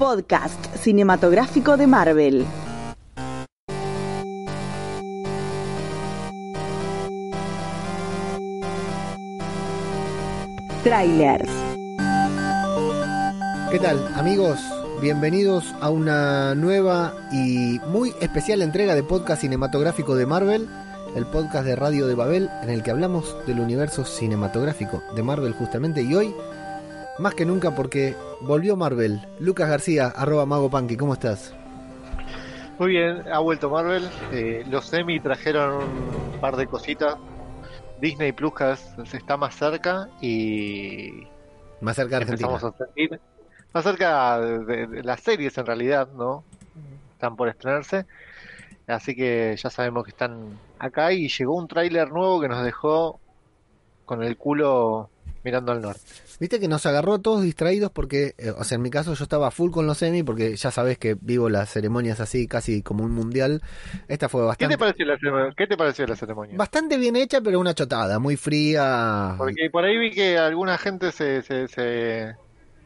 podcast cinematográfico de Marvel. Trailers. ¿Qué tal amigos? Bienvenidos a una nueva y muy especial entrega de podcast cinematográfico de Marvel, el podcast de Radio de Babel en el que hablamos del universo cinematográfico de Marvel justamente y hoy más que nunca porque volvió Marvel. Lucas García, arroba Mago Punky, ¿cómo estás? Muy bien, ha vuelto Marvel. Eh, los semi trajeron un par de cositas. Disney Plus vez está más cerca y. Más cerca de Argentina. a sentir- Más cerca de, de las series en realidad, ¿no? Están por estrenarse. Así que ya sabemos que están acá y llegó un tráiler nuevo que nos dejó con el culo mirando al norte. Viste que nos agarró todos distraídos porque, eh, o sea, en mi caso yo estaba full con los semi porque ya sabes que vivo las ceremonias así casi como un mundial. Esta fue ¿Qué bastante, te pareció la ceremonia? ¿Qué te pareció la ceremonia? bastante bien hecha, pero una chotada, muy fría. Porque por ahí vi que alguna gente se, se, se,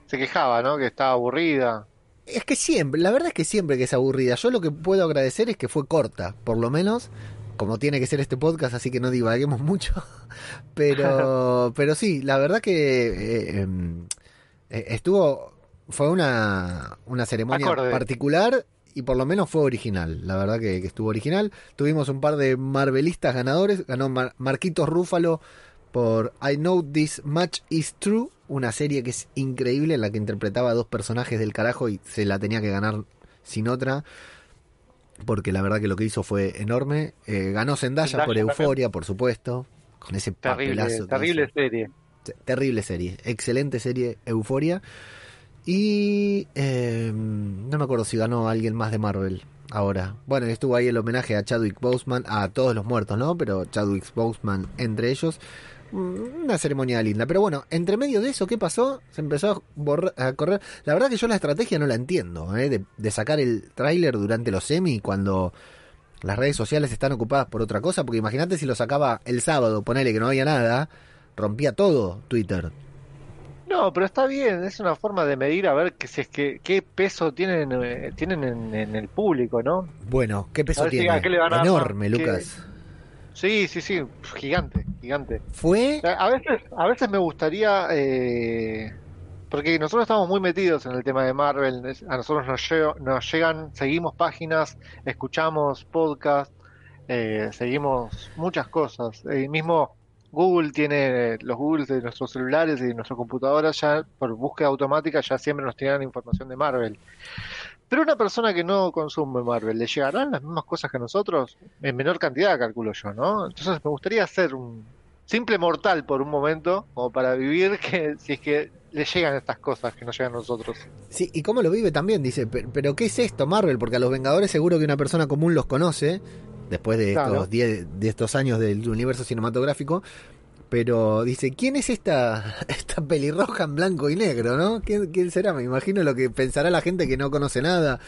se quejaba, ¿no? Que estaba aburrida. Es que siempre, la verdad es que siempre que es aburrida. Yo lo que puedo agradecer es que fue corta, por lo menos, como tiene que ser este podcast, así que no divaguemos mucho. Pero, pero sí, la verdad que eh, em, eh, estuvo, fue una, una ceremonia Acorde. particular y por lo menos fue original. La verdad que, que estuvo original. Tuvimos un par de marvelistas ganadores. Ganó Mar- Marquitos Rúfalo por I Know This Much Is True, una serie que es increíble en la que interpretaba a dos personajes del carajo y se la tenía que ganar sin otra. Porque la verdad que lo que hizo fue enorme. Eh, ganó Zendaya, por. Euforia, por supuesto. Con ese Terrible, papelazo. terrible serie. Te- Terrible serie. Excelente serie, Euforia. Y eh, no me acuerdo si ganó alguien más de Marvel ahora. Bueno, estuvo ahí el homenaje a Chadwick Boseman, a todos los muertos, ¿no? Pero Chadwick Boseman entre ellos. Mm, Una ceremonia linda. Pero bueno, entre medio de eso, ¿qué pasó? Se empezó a, borra- a correr. La verdad que yo la estrategia no la entiendo, ¿eh? De, de sacar el tráiler durante los semi cuando las redes sociales están ocupadas por otra cosa. Porque imagínate si lo sacaba el sábado, ponele que no había nada, rompía todo Twitter. No, pero está bien, es una forma de medir a ver que si es que qué peso tienen eh, tienen en, en el público, ¿no? Bueno, ¿qué peso si tiene? Enorme, Lucas. Sí, sí, sí, gigante, gigante. Fue. A veces, a veces me gustaría, eh, porque nosotros estamos muy metidos en el tema de Marvel, a nosotros nos, nos llegan, seguimos páginas, escuchamos podcasts, eh, seguimos muchas cosas. El mismo Google tiene los Googles de nuestros celulares y de nuestras computadoras, ya por búsqueda automática ya siempre nos tiran información de Marvel. Pero una persona que no consume Marvel, ¿le llegarán las mismas cosas que nosotros? En menor cantidad, calculo yo, ¿no? Entonces me gustaría ser un simple mortal por un momento, como para vivir que si es que le llegan estas cosas que nos llegan a nosotros. Sí, y cómo lo vive también, dice, "Pero- pero ¿qué es esto, Marvel? Porque a los Vengadores seguro que una persona común los conoce, después de Claro. estos 10 de estos años del universo cinematográfico, pero dice, ¿quién es esta, esta pelirroja en blanco y negro, no? ¿Quién, quién será? Me imagino lo que pensará la gente que no conoce nada,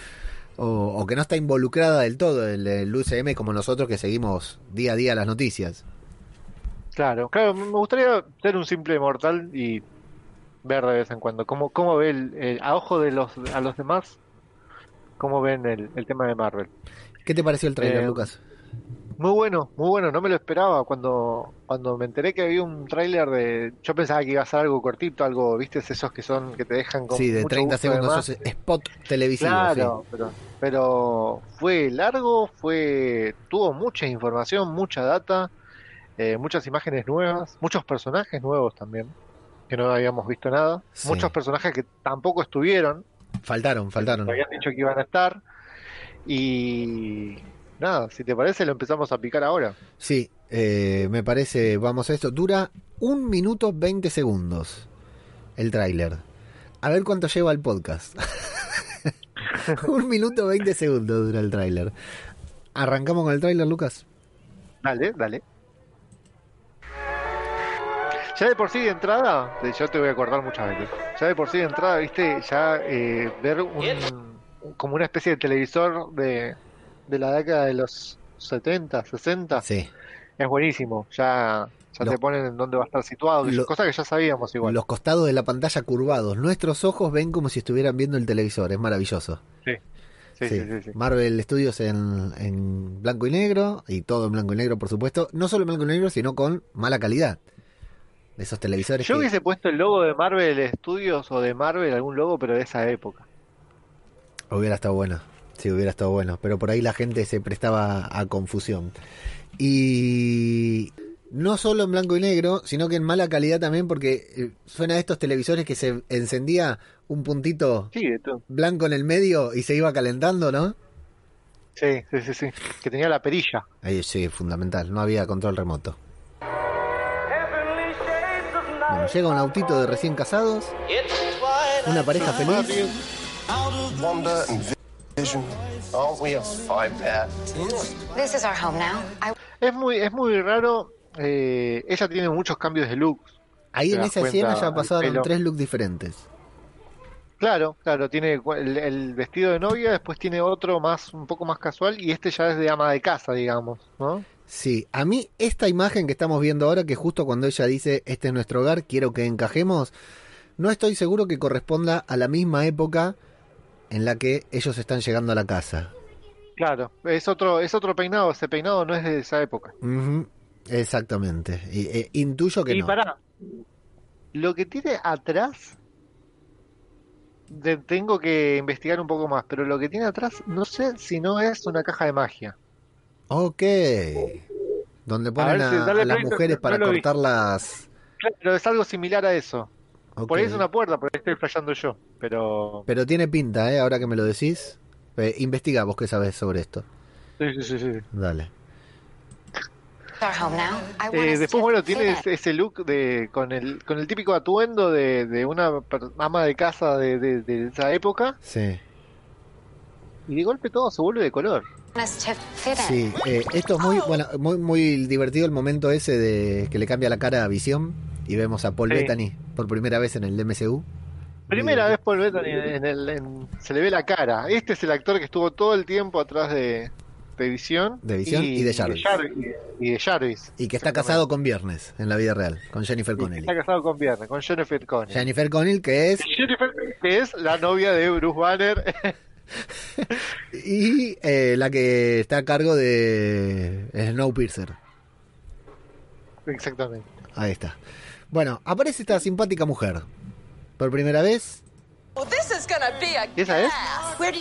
o, o que no está involucrada del todo en el UCM como nosotros que seguimos día a día las noticias. Claro, claro, me gustaría ser un simple mortal y ver de vez en cuando cómo, cómo ve el, el- a ojo de los a los demás, cómo ven el, el tema de Marvel. ¿Qué te pareció el trailer, Eh, Lucas? Muy bueno, muy bueno, no me lo esperaba cuando cuando me enteré que había un tráiler de yo pensaba que iba a ser algo cortito, algo, ¿viste? Esos que son que te dejan con Sí, de mucho 30 gusto de segundos, esos spot televisivo. Claro, pero, pero fue largo, fue tuvo mucha información, mucha data, eh, muchas imágenes nuevas, muchos personajes nuevos también, que no habíamos visto nada, Sí. muchos personajes que tampoco estuvieron. Faltaron, faltaron. habían dicho que iban a estar, y nada, si te parece lo empezamos a picar ahora. Sí, eh, me parece, vamos a esto. Dura un minuto 20 segundos el tráiler. A ver cuánto lleva el podcast. un minuto 20 segundos dura el tráiler. ¿Arrancamos con el tráiler, Lucas? Dale, dale. Ya de por sí de entrada, yo te voy a acordar muchas veces. Ya de por sí de entrada, viste, ya eh, ver un, como una especie de televisor de, de la década de los 70, 60, Sí. es buenísimo. Ya, ya Los- te ponen en dónde va a estar situado, Lo- cosa que ya sabíamos igual. Los costados de la pantalla curvados. Nuestros ojos ven como si estuvieran viendo el televisor. Es maravilloso. Sí, sí, Sí. sí, sí, sí. Marvel Studios en, en blanco y negro. Y todo en blanco y negro, por supuesto. No solo en blanco y negro, sino con mala calidad. De esos televisores Yo que- hubiese puesto el logo de Marvel Studios o de Marvel, algún logo, pero de esa época. Hubiera estado bueno. Sí, hubiera estado bueno. Pero por ahí la gente se prestaba a confusión. Y no solo en blanco y negro, sino que en mala calidad también, porque eh, suena a estos televisores que se encendía un puntito Sí, blanco en el medio y se iba calentando, ¿no? Sí, sí, sí, sí. Que tenía la perilla. Ahí sí, fundamental. No había control remoto. Bueno, llega un autito de recién casados, una pareja feliz. Es muy, es muy raro. eh, ella tiene muchos cambios de look. Ahí en esa escena ya pasaron tres looks diferentes. Claro, claro, tiene el, el vestido de novia, después tiene otro más, un poco más casual, y este ya es de ama de casa, digamos, ¿no? Sí, a mí esta imagen que estamos viendo ahora, que justo cuando ella dice, este es nuestro hogar, quiero que encajemos, no estoy seguro que corresponda a la misma época en la que ellos están llegando a la casa. Claro, es otro, es otro peinado, ese peinado no es de esa época. Exactamente. Y, eh, intuyo que y no. pará, lo que tiene atrás, de- tengo que investigar un poco más, pero lo que tiene atrás, no sé si no es una caja de magia. Ok. Donde ponen a, si- dale a las play, no- mujeres no para vi. cortar las... Claro, es algo similar a eso. Ok. Por ahí es una puerta, por ahí estoy flasheando yo, pero... Pero tiene pinta, ¿eh? Ahora que me lo decís. Eh, investiga vos qué sabes sobre esto. Sí, sí, sí, sí. Dale. Eh, después, bueno, tiene ese, look de con el con el típico atuendo de, de una per- ama de casa de, de- de esa época Sí. y de golpe todo se vuelve de color. Sí, eh, esto es muy, bueno, muy, muy divertido el momento ese de que le cambia la cara a Visión y vemos a Paul Sí. Bettany por primera vez en el MCU. Primera vez Paul Bettany en, el en- se le ve la cara. Este es el actor que estuvo todo el tiempo atrás de, de Visión De Visión y de Jarvis. Y de Jarvis. Y que está casado con Viernes en la vida real, con Jennifer Connelly. Está casado con Viernes, con Jennifer Connelly. Jennifer Connelly, que es. Jennifer, que es la novia de Bruce Banner. Y eh, la que está a cargo de Snowpiercer. Exactamente. Ahí está. Bueno, aparece esta simpática mujer. Por primera vez, ¿Esa es?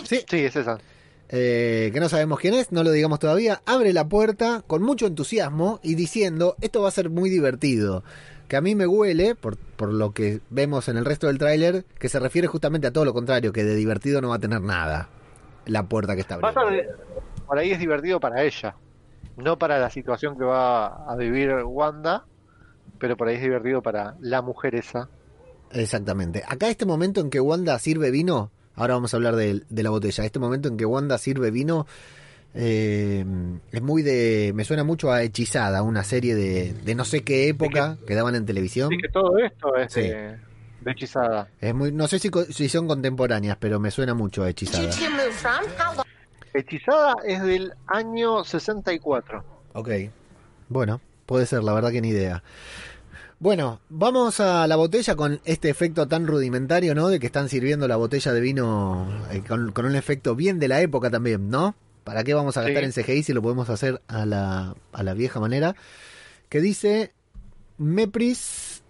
Sí. Sí, es esa. eh, que no sabemos quién es, no lo digamos todavía, abre la puerta con mucho entusiasmo y diciendo, esto va a ser muy divertido. Que a mí me huele, por, por lo que vemos en el resto del tráiler, que se refiere justamente a todo lo contrario, que de divertido no va a tener nada la puerta que está Va a abriendo. ser- por ahí es divertido para ella, no para la situación que va a vivir Wanda, pero por ahí es divertido para la mujer esa. Exactamente. Acá este momento en que Wanda sirve vino, ahora vamos a hablar de, de la botella, este momento en que Wanda sirve vino eh, es muy de... me suena mucho a Hechizada, una serie de, de no sé qué época que daban en televisión. Así que todo esto es Sí. de, de hechizada. Es muy, no sé si, si son contemporáneas, pero me suena mucho a Hechizada. Hechizada es del año 64. Ok. Bueno, puede ser, la verdad que ni idea. Bueno, vamos a la botella con este efecto tan rudimentario, ¿no? De que están sirviendo la botella de vino eh, con, con un efecto bien de la época también, ¿no? ¿Para qué vamos a gastar Sí. en CGI si lo podemos hacer a la, a la vieja manera? Que dice Mepris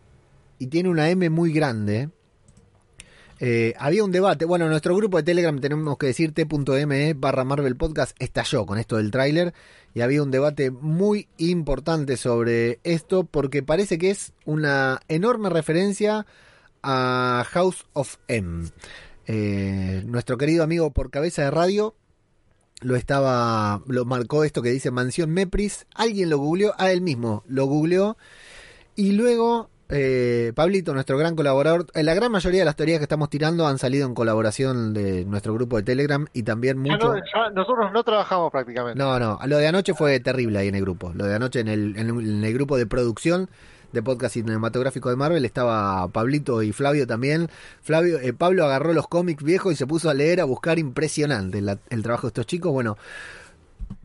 y tiene una M muy grande. Eh, había un debate, bueno, en nuestro grupo de Telegram tenemos que decir t.me barra Marvel Podcast. Estalló con esto del tráiler y había un debate muy importante sobre esto porque parece que es una enorme referencia a House of M. Eh, nuestro querido amigo por cabeza de radio lo estaba, lo marcó esto que dice Mansión Mepris, alguien lo googleó, a él mismo lo googleó. Y luego eh, Pablito, nuestro gran colaborador, eh, la gran mayoría de las teorías que estamos tirando han salido en colaboración de nuestro grupo de Telegram y también Ya mucho... no- ya nosotros no trabajamos prácticamente. No, no, lo de anoche fue terrible ahí en el grupo. Lo de anoche en el, en el- en el grupo de producción de podcast cinematográfico de Marvel estaba Pablito y Flavio también. Flavio, eh, Pablo agarró los cómics viejos y se puso a leer, a buscar impresionante la- el trabajo de estos chicos. Bueno,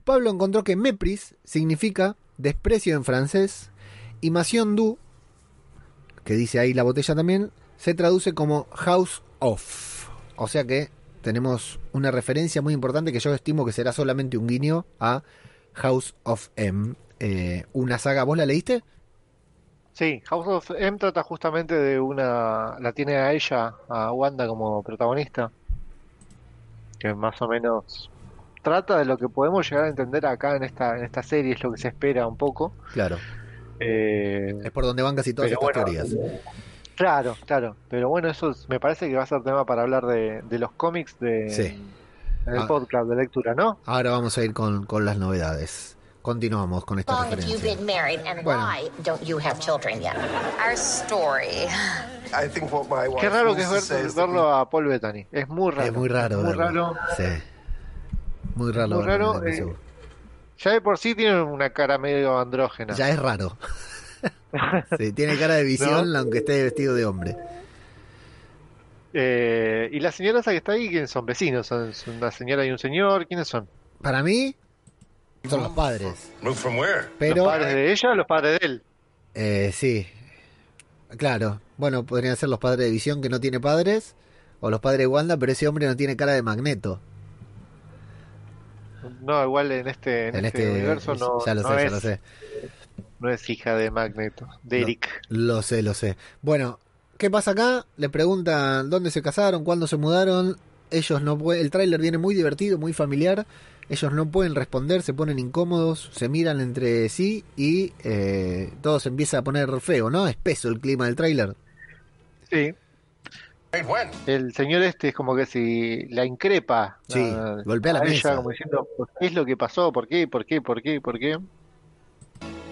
Pablo encontró que Mepris significa desprecio en francés, y Masion du, que dice ahí la botella también, se traduce como House of. O sea que tenemos una referencia muy importante que yo estimo que será solamente un guiño a House of M. Eh, una saga, ¿vos la leíste? Sí, House of M trata justamente de una. La tiene a ella, a Wanda, como protagonista. Que más o menos trata de lo que podemos llegar a entender acá en esta, en esta serie, es lo que se espera un poco. Claro. Eh, Es por donde van casi todas estas bueno, teorías. claro, claro. Pero bueno, eso es- me parece que va a ser tema para hablar de, de los cómics de, Sí. en el Ah. podcast de lectura, ¿no? Ahora vamos a ir con, con las novedades. Continuamos con esta referencia. been married and Bueno. why don't you have children yet? Our story. I think what my wife Qué raro que es ver- verlo a Paul Bettany. Es muy raro. Es muy raro. Muy raro. Sí. Muy raro. Muy eh. Ya de por sí tiene una cara medio andrógena. Ya es raro. sí, tiene cara de visión, ¿No? aunque esté vestido de hombre. Eh, y la señora esa que está ahí, ¿quiénes son? Vecinos. Son, una señora y un señor. ¿Quiénes son? Para mí, son los padres. From where? Pero, ¿Los padres de ella o los padres de él? eh, sí. Claro. Bueno, podrían ser los padres de visión que no tiene padres. O los padres de Wanda, pero ese hombre no tiene cara de magneto. No, igual en este, en En este, este. universo no, ya lo no sé, ya es, lo sé. no es hija de Magneto, de No. Eric. Lo sé, lo sé. Bueno, ¿qué pasa acá? Le preguntan dónde se casaron, cuándo se mudaron. Ellos no pueden. El tráiler viene muy divertido, muy familiar. Ellos no pueden responder, se ponen incómodos, se miran entre sí y eh, todo se empieza a poner feo, ¿no? Espeso el clima del tráiler. Sí? El señor este es como que si la increpa Sí, a- golpea la a ella, mesa. como diciendo, ¿qué es lo que pasó? ¿Por qué? ¿Por qué? ¿Por qué? ¿Por qué?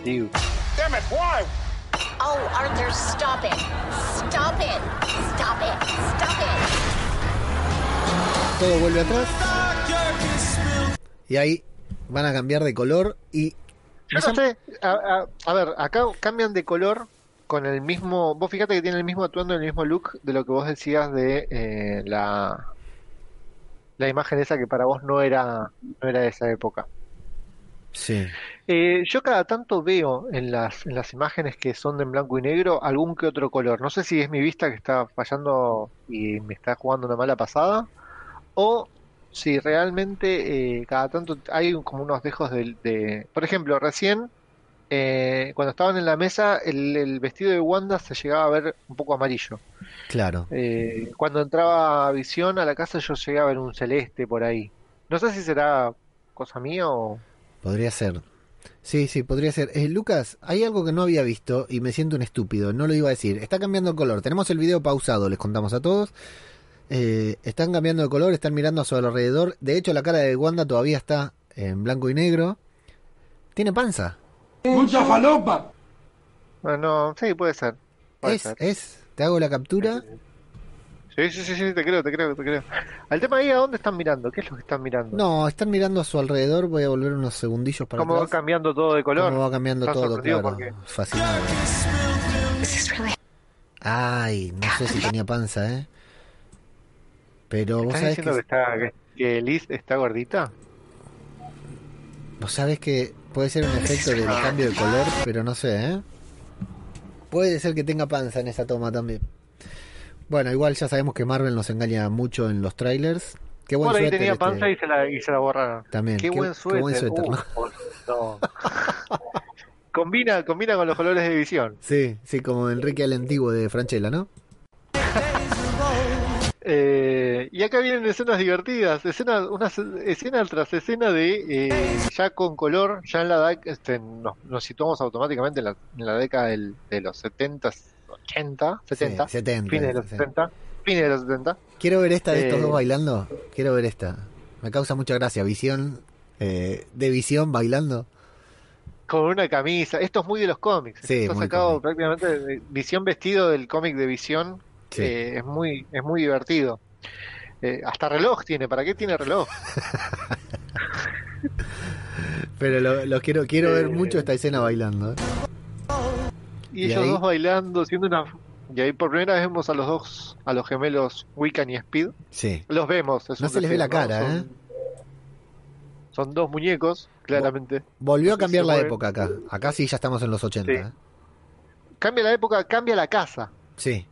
Digo, Damn it, why? Oh, Arthur, stop it. Stop it. Stop it. Stop it. Todo vuelve atrás. Y ahí van a cambiar de color y... Yo no sé, a, a- a ver, acá cambian de color con el mismo, vos fíjate que tiene el mismo atuendo, el mismo look de lo que vos decías de eh, la la imagen esa que para vos no era no era de esa época. Sí. Eh, yo cada tanto veo en las en las imágenes que son de en blanco y negro algún que otro color. No sé si es mi vista que está fallando y me está jugando una mala pasada o si realmente eh, cada tanto hay como unos dejos de, de- por ejemplo, recién eh, cuando estaban en la mesa el, el vestido de Wanda se llegaba a ver un poco amarillo. Claro. Eh, cuando entraba Visión a la casa yo llegué a ver un celeste por ahí. No sé si será cosa mía o... Podría ser. Sí, sí, podría ser. Eh, Lucas, hay algo que no había visto y me siento un estúpido, no lo iba a decir. Está cambiando el color. Tenemos el video pausado, les contamos a todos. Eh, están cambiando de color, están mirando a su alrededor. De hecho, la cara de Wanda todavía está en blanco y negro. Tiene panza. Bueno, sí, puede ser. Puede Es, ser. es. Te hago la captura. Sí, sí, sí, sí, te creo, te creo, te creo. Al tema ahí, ¿a dónde están mirando? ¿Qué es lo que están mirando? No, están mirando a su alrededor. Voy a volver unos segundillos para ¿Cómo va cambiando todo de color? Cómo va cambiando ¿Estás todo, claro. porque- Fascinado. Ay, no sé si tenía panza, ¿eh? Pero vos ¿Estás sabés diciendo que, que, está, que Liz está gordita? vos sabés que puede ser un efecto del cambio de color, pero no sé, ¿eh? Puede ser que tenga panza en esa toma también. Bueno, igual ya sabemos que Marvel nos engaña mucho en los trailers. Qué buen Por ahí suéter tenía este. panza y se la, y se la borraron. También, Qué, qué- buen qué suéter. buen suéter, Uh, ¿no? no. combina, combina con los colores de visión. Sí, sí, como Enrique el Antiguo de Franchella, ¿no? Eh, y acá vienen escenas divertidas, escenas, una escena tras escena de eh, ya con color, ya en la este, nos, nos situamos automáticamente en la, en la década del- de los 70, 80, 70, Sí, 70, fines de los sí. 70, fines de los 70. Quiero ver esta de estos Eh, dos bailando. Quiero ver esta. Me causa mucha gracia. Visión, eh, de visión bailando. Con una camisa, esto es muy de los cómics, Sí, muy sacado cómic. prácticamente de Visión vestido del cómic de Visión, Sí. eh, es muy, es muy divertido. Eh, hasta reloj tiene, ¿para qué tiene reloj? Pero lo, lo quiero, quiero ver Eh, mucho esta escena bailando. Y, ellos dos bailando, haciendo una... Y ahí por primera vez vemos a los dos, a los gemelos Wiccan y Speed. Sí. Los vemos. No se les ve la ¿no? cara, son, ¿eh? son dos muñecos, claramente. Volvió a cambiar la época acá. Acá sí ya estamos en los 80. Sí. ¿eh? Cambia la época, cambia la casa. Sí.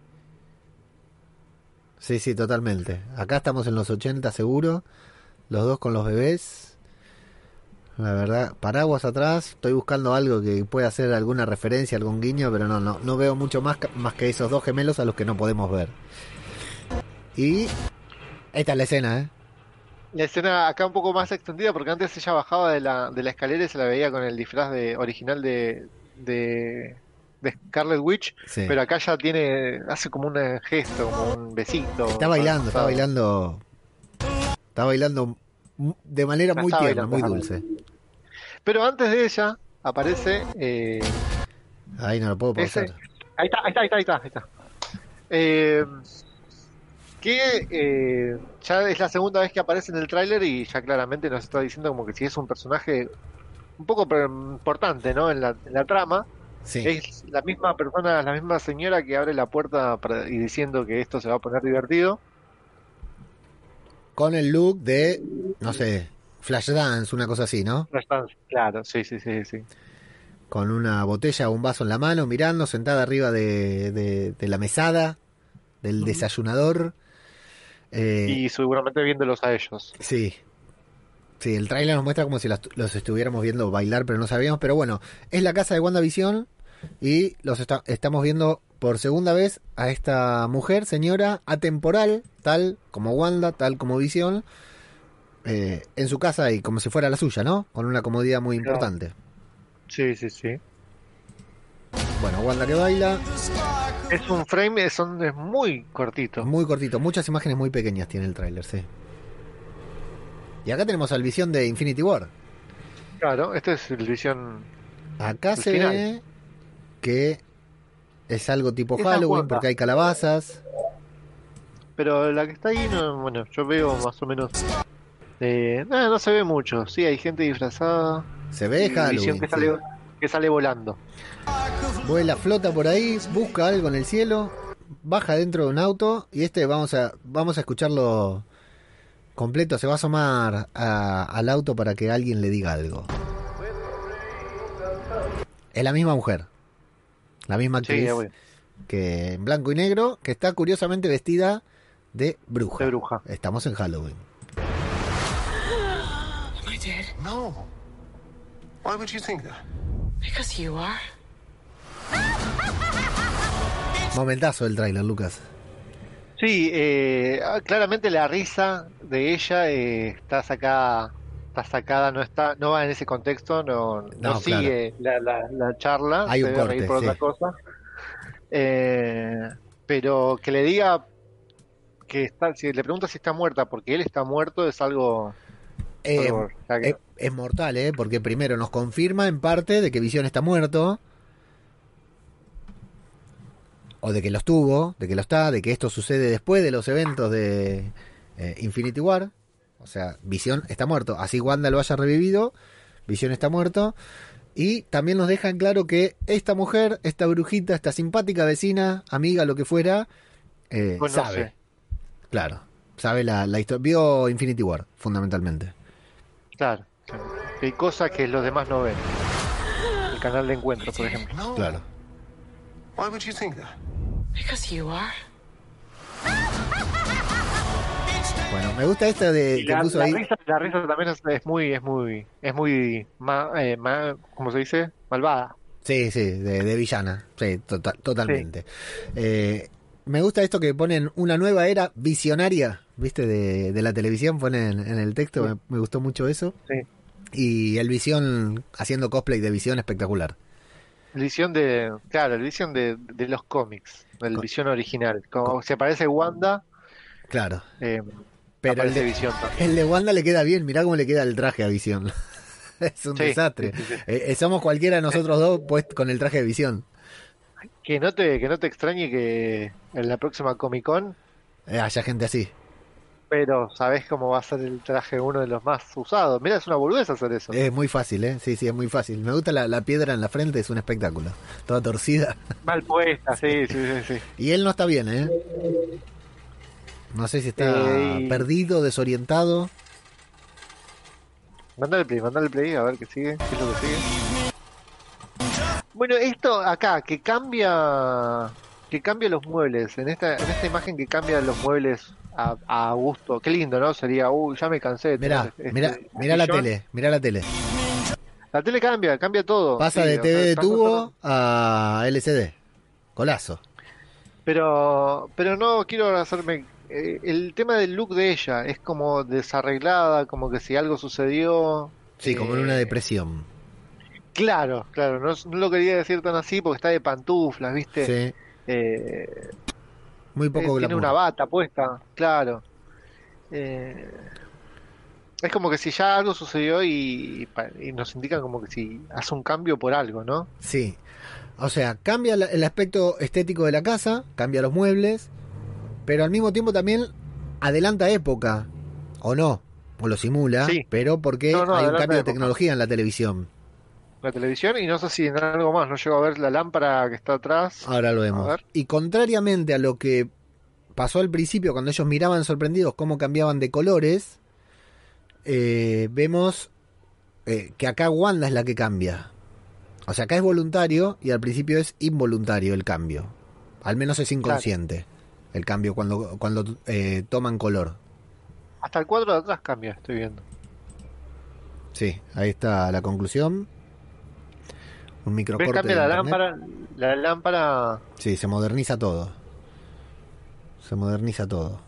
Sí, sí, totalmente. Acá estamos en los 80 seguro. Los dos con los bebés. La verdad, paraguas atrás. Estoy buscando algo que pueda hacer alguna referencia, algún guiño, pero no, no, no veo mucho más, más que esos dos gemelos a los que no podemos ver. Y esta es la escena, ¿eh? La escena acá un poco más extendida porque antes ella bajaba de la, de la escalera y se la veía con el disfraz de, original de, de, de Scarlet Witch, Sí. pero acá ya tiene, hace como un gesto, como un besito. Está bailando, está bailando. Está bailando de manera muy tierna, muy dulce. Pero antes de ella aparece eh, Ahí no lo puedo pausar. Ese- Ahí está, ahí está, ahí está, ahí está. ahí está. Eh, que eh, ya es la segunda vez que aparece en el tráiler y ya claramente nos está diciendo como que si es un personaje un poco importante, ¿no? En la, en la trama. Sí. Es la misma persona, la misma señora que abre la puerta para- y diciendo que esto se va a poner divertido. Con el look de, no sé, Flashdance, una cosa así, ¿no? Están- Claro, sí, sí, sí, sí. Con una botella o un vaso en la mano, mirando, sentada arriba de, de- de la mesada, del desayunador. Eh, Y seguramente viéndolos a ellos. Sí. Sí, el tráiler nos muestra como si las- los estuviéramos viendo bailar, pero no sabíamos. Pero bueno, es la casa de WandaVision y los esta- estamos viendo por segunda vez a esta mujer, señora, atemporal, tal como Wanda, tal como Visión, eh, en su casa y como si fuera la suya, ¿no? Con una comodidad muy importante. Sí, sí, sí. Bueno, Wanda que baila, Es un frame, es, un- es muy cortito. muy cortito, muchas imágenes muy pequeñas tiene el tráiler, sí. Y acá tenemos al Visión de Infinity War. Claro, este es el visión. Acá El se final. ve que es algo tipo Halloween porque hay calabazas. Pero la que está ahí, no, bueno, yo veo más o menos. Eh, no, no se ve mucho. Sí, hay gente disfrazada. Se ve Halloween. que sí. sale, que sale volando. Vuela, flota por ahí, busca algo en el cielo, baja dentro de un auto y este vamos a vamos a escucharlo completo. Se va a asomar a- al auto para que alguien le diga algo. Es la misma mujer, la misma Sí, actriz que en blanco y negro que está curiosamente vestida de bruja. de bruja. Estamos en Halloween. Am I dead? No. Why would you think that? Because you are. Momentazo el tráiler, Lucas. Sí, eh, ah, claramente la risa de ella eh, está sacada, está sacada, no está, no va en ese contexto, no, no, No, sigue la, la, la charla, Hay se un debe reír corte, por otra cosa. Eh, pero que le diga que está, si le pregunta si está muerta porque él está muerto es algo, Eh, algo que- es, es mortal, ¿eh? Porque primero nos confirma en parte de que Visión está muerto. O de que lo estuvo, de que lo está, de que esto sucede después de los eventos de eh, Infinity War. O sea, Visión está muerto. Así Wanda lo haya revivido, Visión está muerto. Y también nos dejan claro que esta mujer, esta brujita, esta simpática vecina, amiga, lo que fuera, eh, sabe. Claro, sabe la, la historia. Vio Infinity War, fundamentalmente. claro, hay cosas que los demás no ven. El canal de encuentro, por ejemplo. No. Claro. Why would you think that? Because you are. Bueno, me gusta esta de Y que la, puso la ahí. risa, la risa también es, es muy, es muy, es muy, ma, eh, ma- ¿cómo se dice? Malvada. Sí, sí, de, de villana. Sí, tota- totalmente. Eh, me gusta esto que ponen una nueva era visionaria, ¿viste? De, de la televisión, ponen en el texto. Me, me gustó mucho eso. Sí. Y el visión haciendo cosplay de visión espectacular. El visión de, claro, el visión de, de los cómics, el visión original. Como co- si aparece Wanda, Claro. eh, Pero el de, visión el de Wanda le queda bien. Mirá cómo le queda el traje a visión. es un Sí, desastre. sí, sí, sí. Eh, eh, somos cualquiera de nosotros dos pues, con el traje de visión. Que no te, que no te extrañe que en la próxima Comic Con, Eh, haya gente así. pero sabes cómo va a ser el traje uno de los más usados. Mira, es una boludez hacer eso. Es muy fácil, ¿eh? Sí, sí, es muy fácil. Me gusta la, la piedra en la frente, es un espectáculo. Toda torcida. Mal puesta, sí, sí, sí, sí. Y él no está bien, ¿eh? No sé si está Eh, perdido, desorientado. Mandale play, mandale play, a ver qué sigue, qué es lo que sigue. Bueno, esto acá, que cambia que cambia los muebles, en esta, en esta imagen que cambia los muebles a, a gusto, qué lindo, ¿no? Sería, uy, ya me cansé de Mirá, este mirá, mirá la tele, mirá la tele. La tele cambia, cambia todo. Pasa sí, de TV de tubo a LCD. Colazo. Pero, pero no quiero hacerme. Eh, el tema del look de ella es como desarreglada, como que si algo sucedió. Sí, como en una eh, depresión. Claro, claro, no, no lo quería decir tan así porque está de pantuflas, ¿viste? Sí, Eh, muy poco tiene glamour. una bata puesta, claro. Eh, es como que si ya algo sucedió y, nos indican como que si hace un cambio por algo, ¿no? Sí. O sea, cambia el aspecto estético de la casa, cambia los muebles, pero al mismo tiempo también adelanta época. ¿O no? O lo simula, Sí. pero porque No, no, hay un cambio de tecnología en la televisión. La televisión y no sé si en algo más, no llego a ver la lámpara que está atrás. Ahora lo vemos. Y contrariamente a lo que pasó al principio, cuando ellos miraban sorprendidos cómo cambiaban de colores, eh, vemos eh, que acá Wanda es la que cambia. O sea, acá es voluntario y al principio es involuntario el cambio. Al menos es inconsciente el cambio cuando, cuando eh, toman color. Hasta el cuadro de atrás cambia, estoy viendo. Sí, ahí está la conclusión. Un microcorte Cambia la internet. lámpara. La lámpara. Sí, se moderniza todo. Se moderniza todo.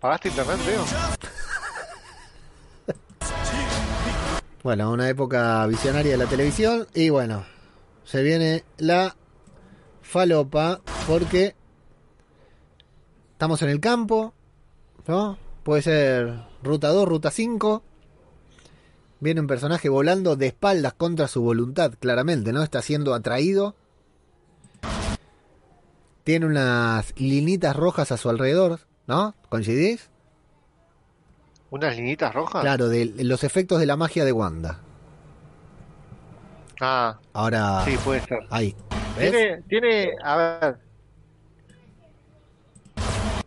¿Pagaste internet, Leo? Bueno, una época visionaria de la televisión. Y bueno, se viene la falopa porque estamos en el campo, ¿no? Puede ser ruta 2, ruta 5. Viene un personaje volando de espaldas contra su voluntad, claramente, ¿no? Está siendo atraído. Tiene unas linitas rojas a su alrededor, ¿no? ¿Coincidís? ¿Unas linitas rojas? Claro, de los efectos de la magia de Wanda. Ah, Ahora, sí, puede ser. ahí. ¿Ves? Tiene, tiene, a ver.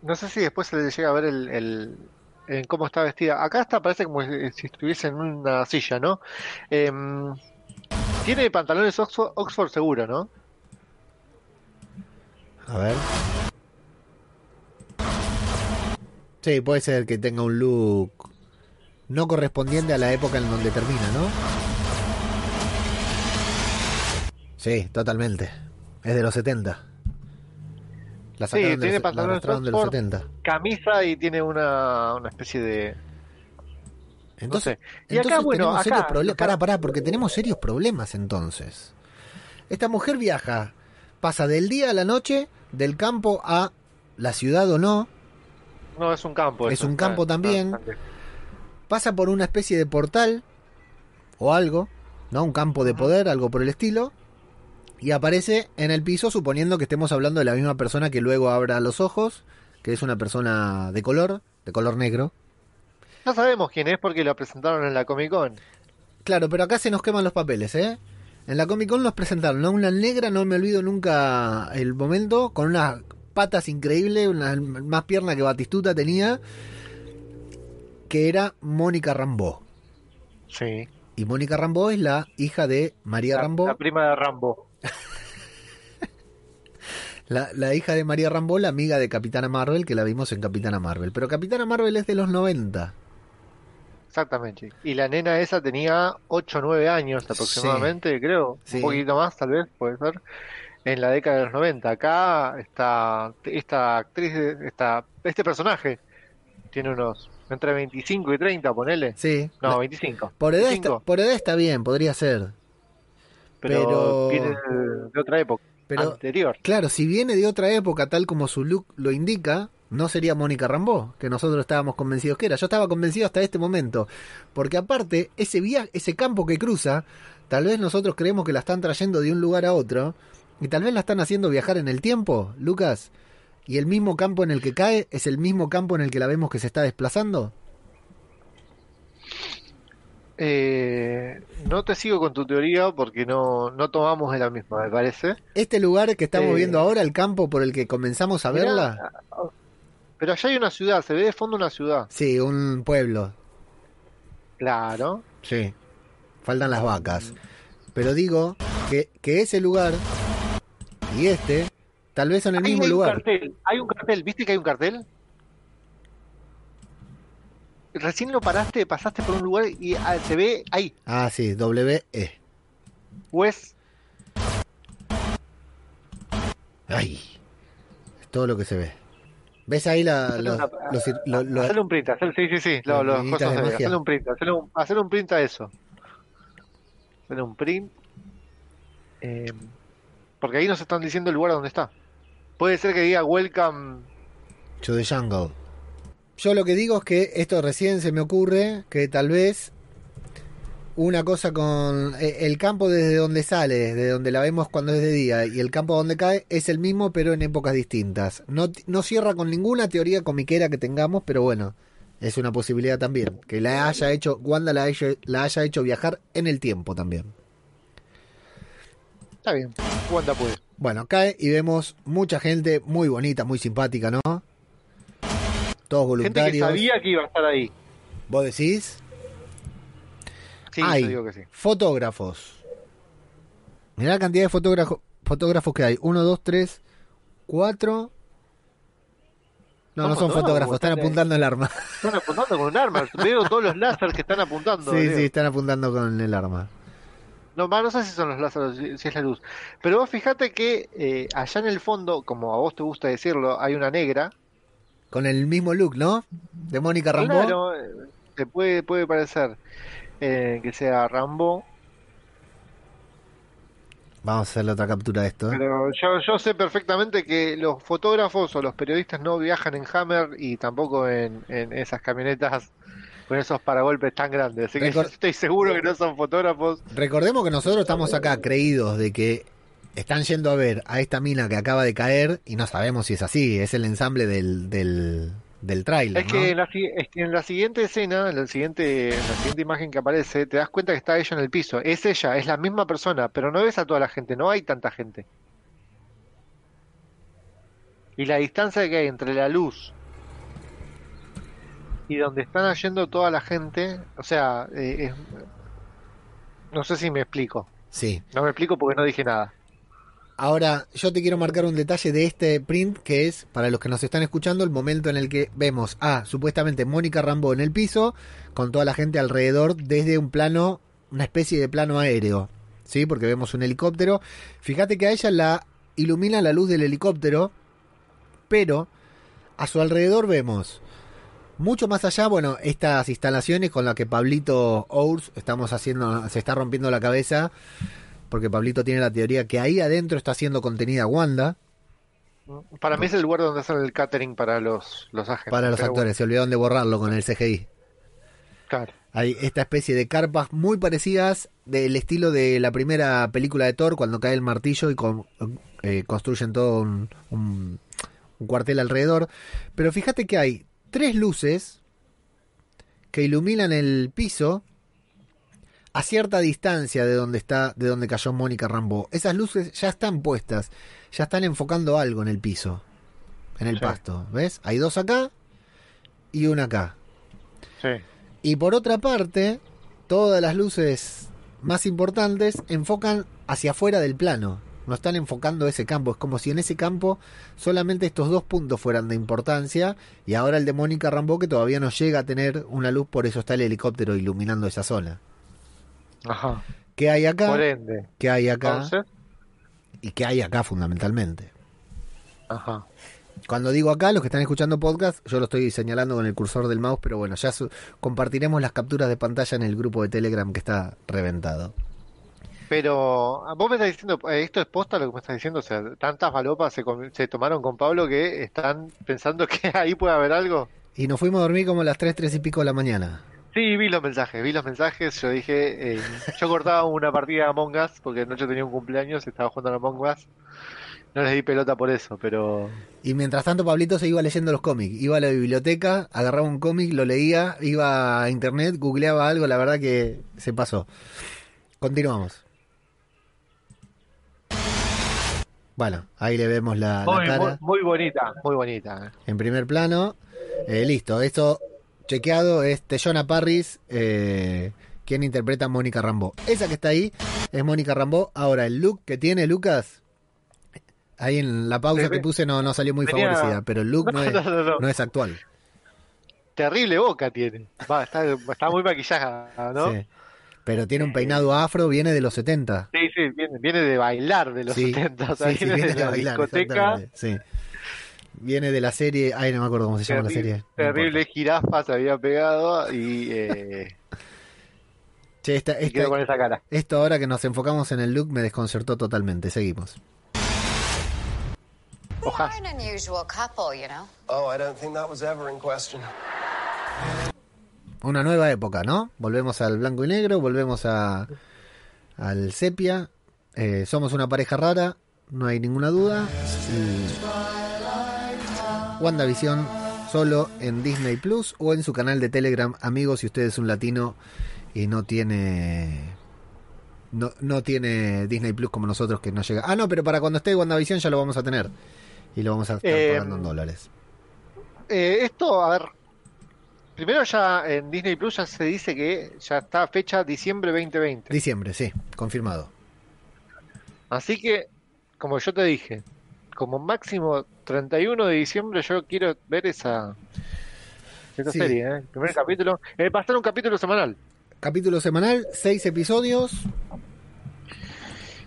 No sé si después se le llega a ver el, el- en cómo está vestida. Acá está, parece como si si estuviese en una silla, ¿no? Em, tiene pantalones Oxford, Oxford seguro, ¿no? A ver. Sí, puede ser que tenga un look no correspondiente a la época en donde termina, ¿no? Sí, totalmente. Es de los 70. La Sí, de tiene los, pantalones de los Oxford. 70. Camisa y tiene una, una especie de... Entonces, sé. Y acá, entonces bueno, tenemos acá- serios problemas. Pará, pará, porque tenemos serios problemas entonces. Esta mujer viaja, pasa del día a la noche, del campo a la ciudad o no, No, es un campo. Es eso, un campo está también. bastante- pasa por una especie de portal o algo, ¿no? Un campo de poder, algo por el estilo, y aparece en el piso suponiendo que estemos hablando de la misma persona que luego abra los ojos, que es una persona de color, de color negro. No sabemos quién es porque lo presentaron en la Comic Con. Claro, pero acá se nos queman los papeles, ¿eh? En la Comic Con nos presentaron a una negra, no me olvido nunca el momento, con unas patas increíbles, una más pierna que Batistuta tenía, que era Mónica Rambó. Sí. Y Mónica Rambó es la hija de María La, Rambó, la prima de Rambo. La, la hija de María Rambó, la amiga de Capitana Marvel, que la vimos en Capitana Marvel. Pero Capitana Marvel es de los 90. Exactamente. Y la nena esa tenía 8 o 9 años aproximadamente, creo. Sí. Un poquito más, tal vez, puede ser. En la década de los 90. Acá está esta actriz, esta, este personaje tiene unos entre 25 y 30, ponele. Sí. No, La- 25. por, edad 25, está, por edad está bien, podría ser. Pero, pero- viene de, de otra época Pero anterior. Claro, si viene de otra época, tal como su look lo indica, no sería Mónica Rambó, que nosotros estábamos convencidos que era. Yo estaba convencido hasta este momento. Porque aparte, ese viaje, ese campo que cruza, tal vez nosotros creemos que la están trayendo de un lugar a otro, y tal vez la están haciendo viajar en el tiempo, Lucas. Y el mismo campo en el que cae es el mismo campo en el que la vemos que se está desplazando. Eh, no te sigo con tu teoría porque no, no tomamos de la misma, me parece. Este lugar que estamos Eh, viendo ahora, el campo por el que comenzamos a Mirá, verla, Pero allá hay una ciudad, se ve de fondo una ciudad. sí, un pueblo. Claro. Sí. Faltan las vacas. Pero digo que, que ese lugar y este tal vez son el Ahí mismo hay un lugar. cartel, hay un cartel, ¿viste que hay un cartel? Recién lo paraste, pasaste por un lugar y ah, se ve ahí, Ah, sí, W E. West. Ay. Es todo lo que se ve. ¿Ves ahí la, los, Hacerle un print, hacerle, sí, sí, sí, los cosas hacerle un print, hacerle un, hacerle un print a eso. Hacerle un print. Eh, porque ahí nos están diciendo el lugar donde está. Puede ser que diga welcome. to the jungle? Yo lo que digo es que esto recién se me ocurre que tal vez una cosa con eh, el campo desde donde sale, desde donde la vemos cuando es de día y el campo donde cae es el mismo pero en épocas distintas. No, no cierra con ninguna teoría comiquera que tengamos, pero bueno, es una posibilidad también. Que la haya hecho, Wanda la haya, la haya hecho viajar en el tiempo también. Está bien, Wanda puede. Bueno, cae y vemos mucha gente muy bonita, muy simpática, ¿no? Todos Gente que voluntarios. sabía que iba a estar ahí. ¿Vos decís? Sí, Hay yo digo que sí. fotógrafos. Mirá la cantidad de fotógrafos, fotógrafos que hay. Uno, dos, tres, cuatro. No, ¿Son no son fotógrafos? fotógrafos, están Están de- apuntando el arma. Están apuntando con un arma. Veo todos los láser que están apuntando. Sí, sí, están apuntando con el arma. No, no sé si son los láseres, si es la luz. Pero vos fíjate que eh, allá en el fondo, como a vos te gusta decirlo, hay una negra. Con el mismo look, ¿no? De Mónica Rambo. Claro, te puede, puede parecer eh, que sea Rambo. Vamos a hacerle otra captura de esto. ¿eh? Pero yo, yo sé perfectamente que los fotógrafos o los periodistas no viajan en Hammer y tampoco en, en esas camionetas con esos paragolpes tan grandes. Así que Recor- estoy seguro que no son fotógrafos. Recordemos que nosotros estamos acá creídos de que están yendo a ver a esta mina que acaba de caer y no sabemos si es así. Es el ensamble del, del, del tráiler, Es ¿no? que, en la, es que en la siguiente escena, en, el siguiente, en la siguiente imagen que aparece, te das cuenta que está ella en el piso. Es ella, es la misma persona, pero no ves a toda la gente, no hay tanta gente. Y la distancia que hay entre la luz y donde están yendo toda la gente, o sea, eh, es- no sé si me explico. Sí. No me explico porque no dije nada. Ahora, yo te quiero marcar un detalle de este print que es, para los que nos están escuchando, el momento en el que vemos a supuestamente Mónica Rambo en el piso, con toda la gente alrededor desde un plano, una especie de plano aéreo. ¿Sí? Porque vemos un helicóptero. Fíjate que a ella la ilumina la luz del helicóptero, pero a su alrededor vemos mucho más allá, bueno, estas instalaciones con las que Pablito Ours estamos haciendo, se está rompiendo la cabeza porque Pablito tiene la teoría que ahí adentro está siendo contenida Wanda Para mí es el lugar donde hacen el catering para los, los agentes. para los actores. Se olvidaron de borrarlo con el CGI. claro. Hay esta especie de carpas muy parecidas del estilo de la primera película de Thor, cuando cae el martillo y con- eh, construyen todo un, un- un cuartel alrededor. Pero fíjate que hay tres luces que iluminan el piso a cierta distancia de donde está, de donde cayó Mónica Rambo. Esas luces ya están puestas, ya están enfocando algo en el piso, en el Sí. pasto. ¿Ves? Hay dos acá y una acá. Sí. Y por otra parte, todas las luces más importantes enfocan hacia afuera del plano. No están enfocando ese campo. Es como si en ese campo solamente estos dos puntos fueran de importancia. Y ahora el de Mónica Rambo que todavía no llega a tener una luz, por eso está el helicóptero iluminando esa zona. Ajá. ¿Qué hay acá? Por ende. ¿Qué hay acá? Entonces, ¿Y qué hay acá fundamentalmente? ajá. Cuando digo acá, los que están escuchando podcast, yo lo estoy señalando con el cursor del mouse, pero bueno, ya compartiremos las capturas de pantalla en el grupo de Telegram que está reventado. Pero ah, vos me estás diciendo, eh, esto es posta lo que me estás diciendo, o sea, tantas balopas se, se tomaron con Pablo que están pensando que ahí puede haber algo. Y nos fuimos a dormir como a las 3, 3 y pico de la mañana. Sí, vi los mensajes, vi los mensajes, yo dije, eh, yo cortaba una partida de Among Us porque anoche tenía un cumpleaños, estaba jugando a Among Us, no les di pelota por eso, pero Y mientras tanto, Pablito se iba leyendo los cómics. Iba a la biblioteca, agarraba un cómic, lo leía, iba a internet, googleaba algo, la verdad que se pasó. Continuamos. Bueno, ahí le vemos la, la muy, cara. muy, muy bonita, muy bonita. eh. en primer plano. Eh, listo, esto chequeado es Teyona Parris, eh, quien interpreta a Mónica Rambo. Esa que está ahí es Mónica Rambo. Ahora, el look que tiene Lucas, ahí en la pausa que puse no, no salió muy Venía- favorecida, pero el look no, es, no, actual. Terrible boca tiene. Va, está, está muy maquillada, ¿no? Sí. Pero tiene un peinado afro, viene de los 70. Sí, sí, viene, viene de bailar de los Sí, 70, o sea, sí, sí, viene, viene de de la bailar, discoteca. sí. Viene de la serie, ay, no me acuerdo cómo se llama la Terrible, serie. no terrible jirafa se había pegado y, eh, Che, esta- y esta- quedó con esa cara. esto ahora que nos enfocamos en el look me desconcertó totalmente. Seguimos. They Ojalá. are an unusual couple, you know. Oh, I don't think that was ever in question. Una nueva época, ¿no? Volvemos al blanco y negro, volvemos a al sepia. Eh, somos una pareja rara, no hay ninguna duda. Y WandaVision solo en Disney Plus o en su canal de Telegram. Amigos, si usted es un latino y no tiene no, no tiene Disney Plus como nosotros que no llega. Ah, no, pero para cuando esté WandaVision ya lo vamos a tener. Y lo vamos a estar Eh, pagando en dólares. Eh, esto, a ver, primero ya en Disney Plus ya se dice que ya está fecha diciembre 2020. Diciembre, sí, confirmado. Así que, como yo te dije, como máximo 31 de diciembre yo quiero ver esa, esa Sí. serie, ¿eh? El primer capítulo. Eh, va a estar un capítulo semanal. Capítulo semanal, seis episodios.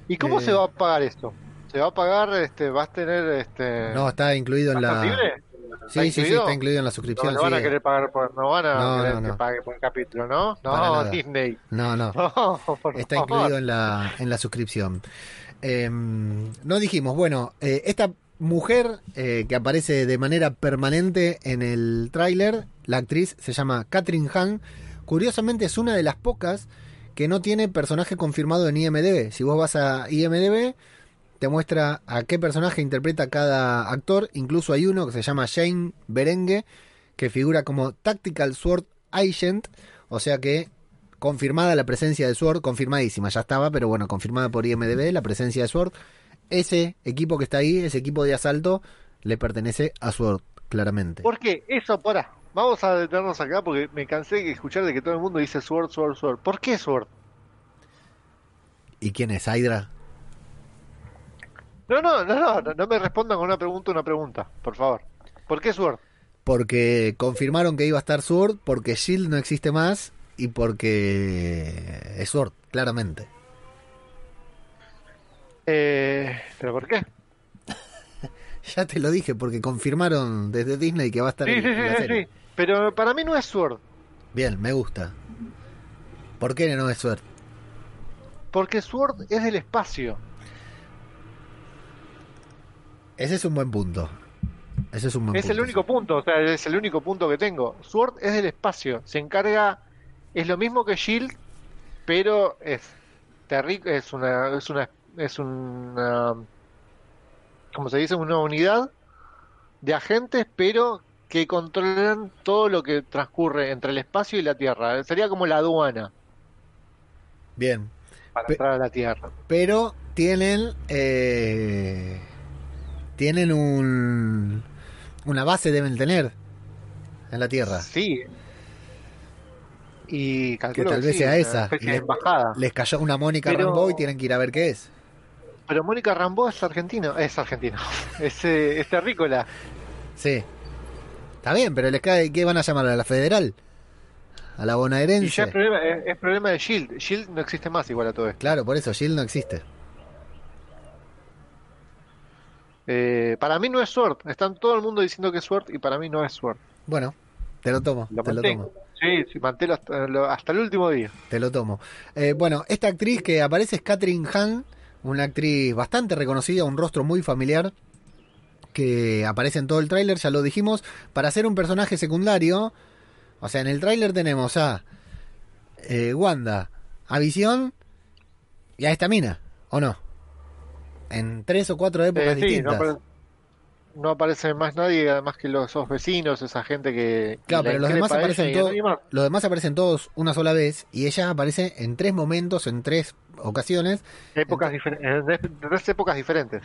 ¿Y cómo Eh. se va a pagar esto? ¿Se va a pagar, este, vas a tener, este... No, está incluido en ¿bastante la. libre? Sí, ¿Está sí, sí, está incluido en la suscripción. no van a querer pagar por, no van a No, querer no, que pague por capítulo, ¿no? No. Disney. No, no. Está incluido en la, en la suscripción. Eh, no dijimos, bueno, eh, esta mujer eh, que aparece de manera permanente en el tráiler, la actriz se llama Catherine Hahn. Curiosamente es una de las pocas que no tiene personaje confirmado en IMDb. Si vos vas a IMDb, te muestra a qué personaje interpreta cada actor. Incluso hay uno que se llama Shane Berengue, que figura como Tactical Sword Agent. O sea que confirmada la presencia de Sword, confirmadísima, ya estaba, pero bueno, confirmada por IMDB la presencia de Sword. Ese equipo que está ahí, ese equipo de asalto, le pertenece a Sword, claramente. ¿Por qué? Eso, para. Vamos a detenernos acá porque me cansé de escuchar de que todo el mundo dice Sword, Sword, Sword. ¿Por qué Sword? ¿Y quién es Hydra? No, no, no, no, no, no me respondan con una pregunta, una pregunta, por favor. ¿Por qué Sword? Porque confirmaron que iba a estar Sword, porque Shield no existe más y porque es Sword, claramente. Eh, ¿Pero por qué? Ya te lo dije, porque confirmaron desde Disney que va a estar Sí, en sí, en la serie. sí. Pero para mí no es Sword. Bien, me gusta. ¿Por qué no es Sword? Porque Sword es del espacio. Ese es un buen punto. Ese es un buen Es punto. el único punto, o sea, es el único punto que tengo. Sword es del espacio. Se encarga. Es lo mismo que Shield, pero es. Es una. Es una. Es una. Como se dice, una unidad de agentes, pero que controlan todo lo que transcurre entre el espacio y la Tierra. Sería como la aduana Bien. para Pe- entrar a la Tierra. Pero tienen. eh, tienen un. Una base deben tener en la Tierra. Sí. Y Que tal vez sí, sea esa. Les, les cayó una Mónica Pero- Rambeau y tienen que ir a ver qué es. Pero Mónica Rambo es argentino, es argentino, es, eh, es terrícola. Sí. Está bien, pero les cae. ¿Qué van a llamar a la federal? A la Y ya es bonaerense. problema, es, es problema de Shield. Shield no existe más igual a todo esto. Claro, por eso Shield no existe. Eh, para mí no es Sword. Están todo el mundo diciendo que es Sword y para mí no es Sword. Bueno, te lo tomo. Lo te lo tomo. Sí, sí, mantelo hasta, hasta el último día. Te lo tomo. Eh, bueno, esta actriz que aparece es Catherine Hahn, una actriz bastante reconocida, un rostro muy familiar, que aparece en todo el tráiler, ya lo dijimos, para ser un personaje secundario. O sea, en el tráiler tenemos a eh, Wanda, a Visión y a esta mina, ¿o no? En tres o cuatro épocas Eh, sí, no, distintas. No aparece más nadie, además que los esos vecinos, esa gente que. Claro, la pero los demás aparecen más. los demás aparecen todos una sola vez y ella aparece en tres momentos, en tres ocasiones. Épocas diferen- en tres épocas diferentes.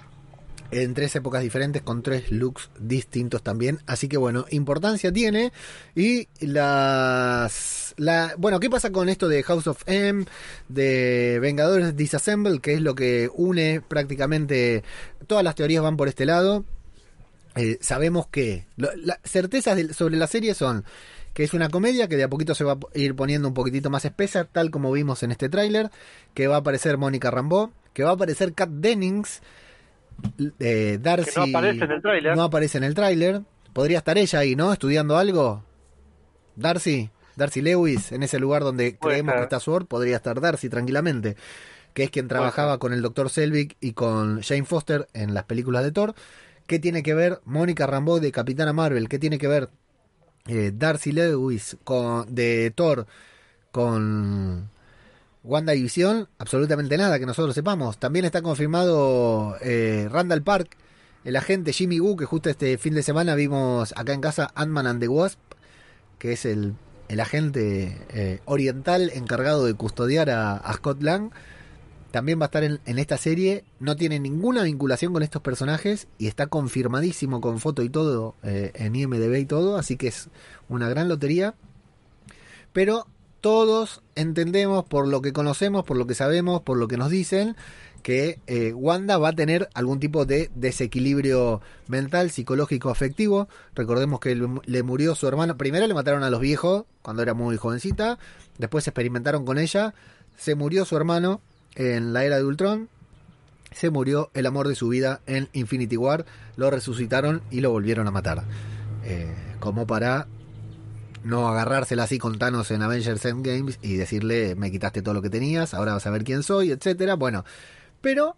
en tres épocas diferentes con tres looks distintos también. Así que bueno, importancia tiene. Y las... La, bueno, ¿qué pasa con esto de House of M, de Vengadores Disassemble, que es lo que une prácticamente... Todas las teorías van por este lado. Eh, sabemos que las certezas de, sobre la serie son que es una comedia que de a poquito se va a ir poniendo un poquitito más espesa, tal como vimos en este tráiler, que va a aparecer Mónica Rambeau, que va a aparecer Kat Dennings, eh, Darcy Que no aparece en el tráiler. no aparece en el tráiler. Podría estar ella ahí, ¿no? Estudiando algo. Darcy, Darcy Lewis, en ese lugar donde Puede creemos que está Sword, podría estar Darcy tranquilamente, que es quien trabajaba con el Dr. Selvig y con Jane Foster en las películas de Thor. ¿Qué tiene que ver Mónica Rambeau de Capitana Marvel? ¿Qué tiene que ver eh, Darcy Lewis con, de Thor con Wanda y Visión? Absolutamente nada que nosotros sepamos. También está confirmado eh, Randall Park, el agente Jimmy Woo, que justo este fin de semana vimos acá en casa Ant-Man and the Wasp, que es el, el agente eh, oriental encargado de custodiar a, a Scott Lang. También va a estar en, esta serie. No tiene ninguna vinculación con estos personajes y está confirmadísimo con foto y todo eh, en IMDB y todo. Así que es una gran lotería. Pero todos entendemos por lo que conocemos, por lo que sabemos, por lo que nos dicen, que eh, Wanda va a tener algún tipo de desequilibrio mental, psicológico, afectivo. Recordemos que le, murió su hermana. Primero le mataron a los viejos cuando era muy jovencita. Después experimentaron con ella. Se murió su hermano en la era de Ultron. Se murió el amor de su vida en Infinity War. Lo resucitaron y lo volvieron a matar. Eh, como para no agarrársela así con Thanos en Avengers Endgame y decirle me quitaste todo lo que tenías, ahora vas a ver quién soy, etcétera. Bueno, pero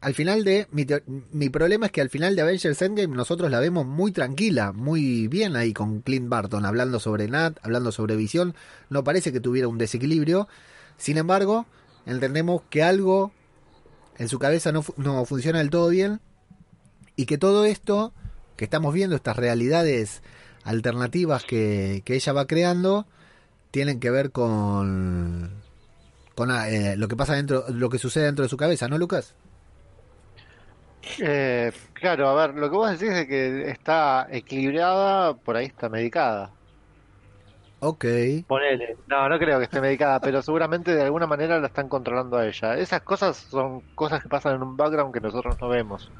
al final de mi, mi problema es que al final de Avengers Endgame nosotros la vemos muy tranquila, muy bien ahí con Clint Barton hablando sobre Nat, hablando sobre visión, no parece que tuviera un desequilibrio. Sin embargo, entendemos que algo en su cabeza no, no funciona del todo bien y que todo esto que estamos viendo, estas realidades alternativas que, que ella va creando, tienen que ver con, con eh, lo que pasa dentro, lo que sucede dentro de su cabeza, ¿no, Lucas? Eh, claro, a ver, lo que vos decís de que está equilibrada, por ahí está medicada. Ok. Ponele. No, no creo que esté medicada, pero seguramente de alguna manera la están controlando a ella. Esas cosas son cosas que pasan en un background que nosotros no vemos.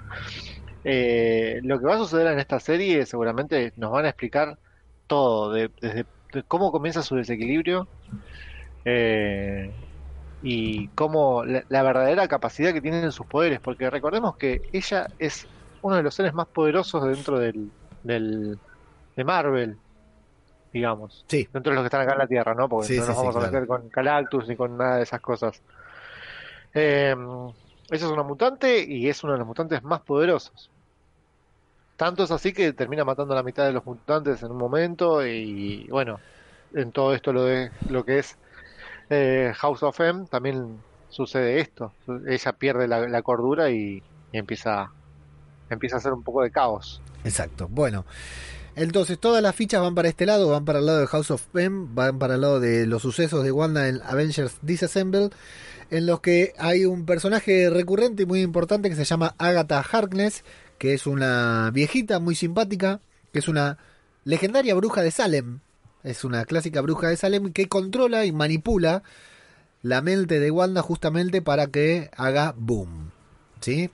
Eh, lo que va a suceder en esta serie seguramente nos van a explicar todo, de- desde de cómo comienza su desequilibrio eh, y cómo la, la verdadera capacidad que tienen sus poderes, porque recordemos que ella es uno de los seres más poderosos dentro del, del de Marvel, digamos Sí, dentro de los que están acá en la Tierra, ¿no? Porque Sí, no nos sí, vamos a claro. meter con Galactus ni con nada de esas cosas. Eh, ella es una mutante y es uno de los mutantes más poderosos. Tanto es así que termina matando a la mitad de los mutantes en un momento y bueno, en todo esto lo de lo que es eh, House of M también sucede esto. Ella pierde la, la cordura y, y empieza empieza a hacer un poco de caos. exacto. Bueno, entonces todas las fichas van para este lado, van para el lado de House of M, van para el lado de los sucesos de Wanda en Avengers Disassemble, en los que hay un personaje recurrente y muy importante que se llama Agatha Harkness, que es una viejita muy simpática, que es una legendaria bruja de Salem. Es una clásica bruja de Salem que controla y manipula la mente de Wanda justamente para que haga boom. ¿Sí?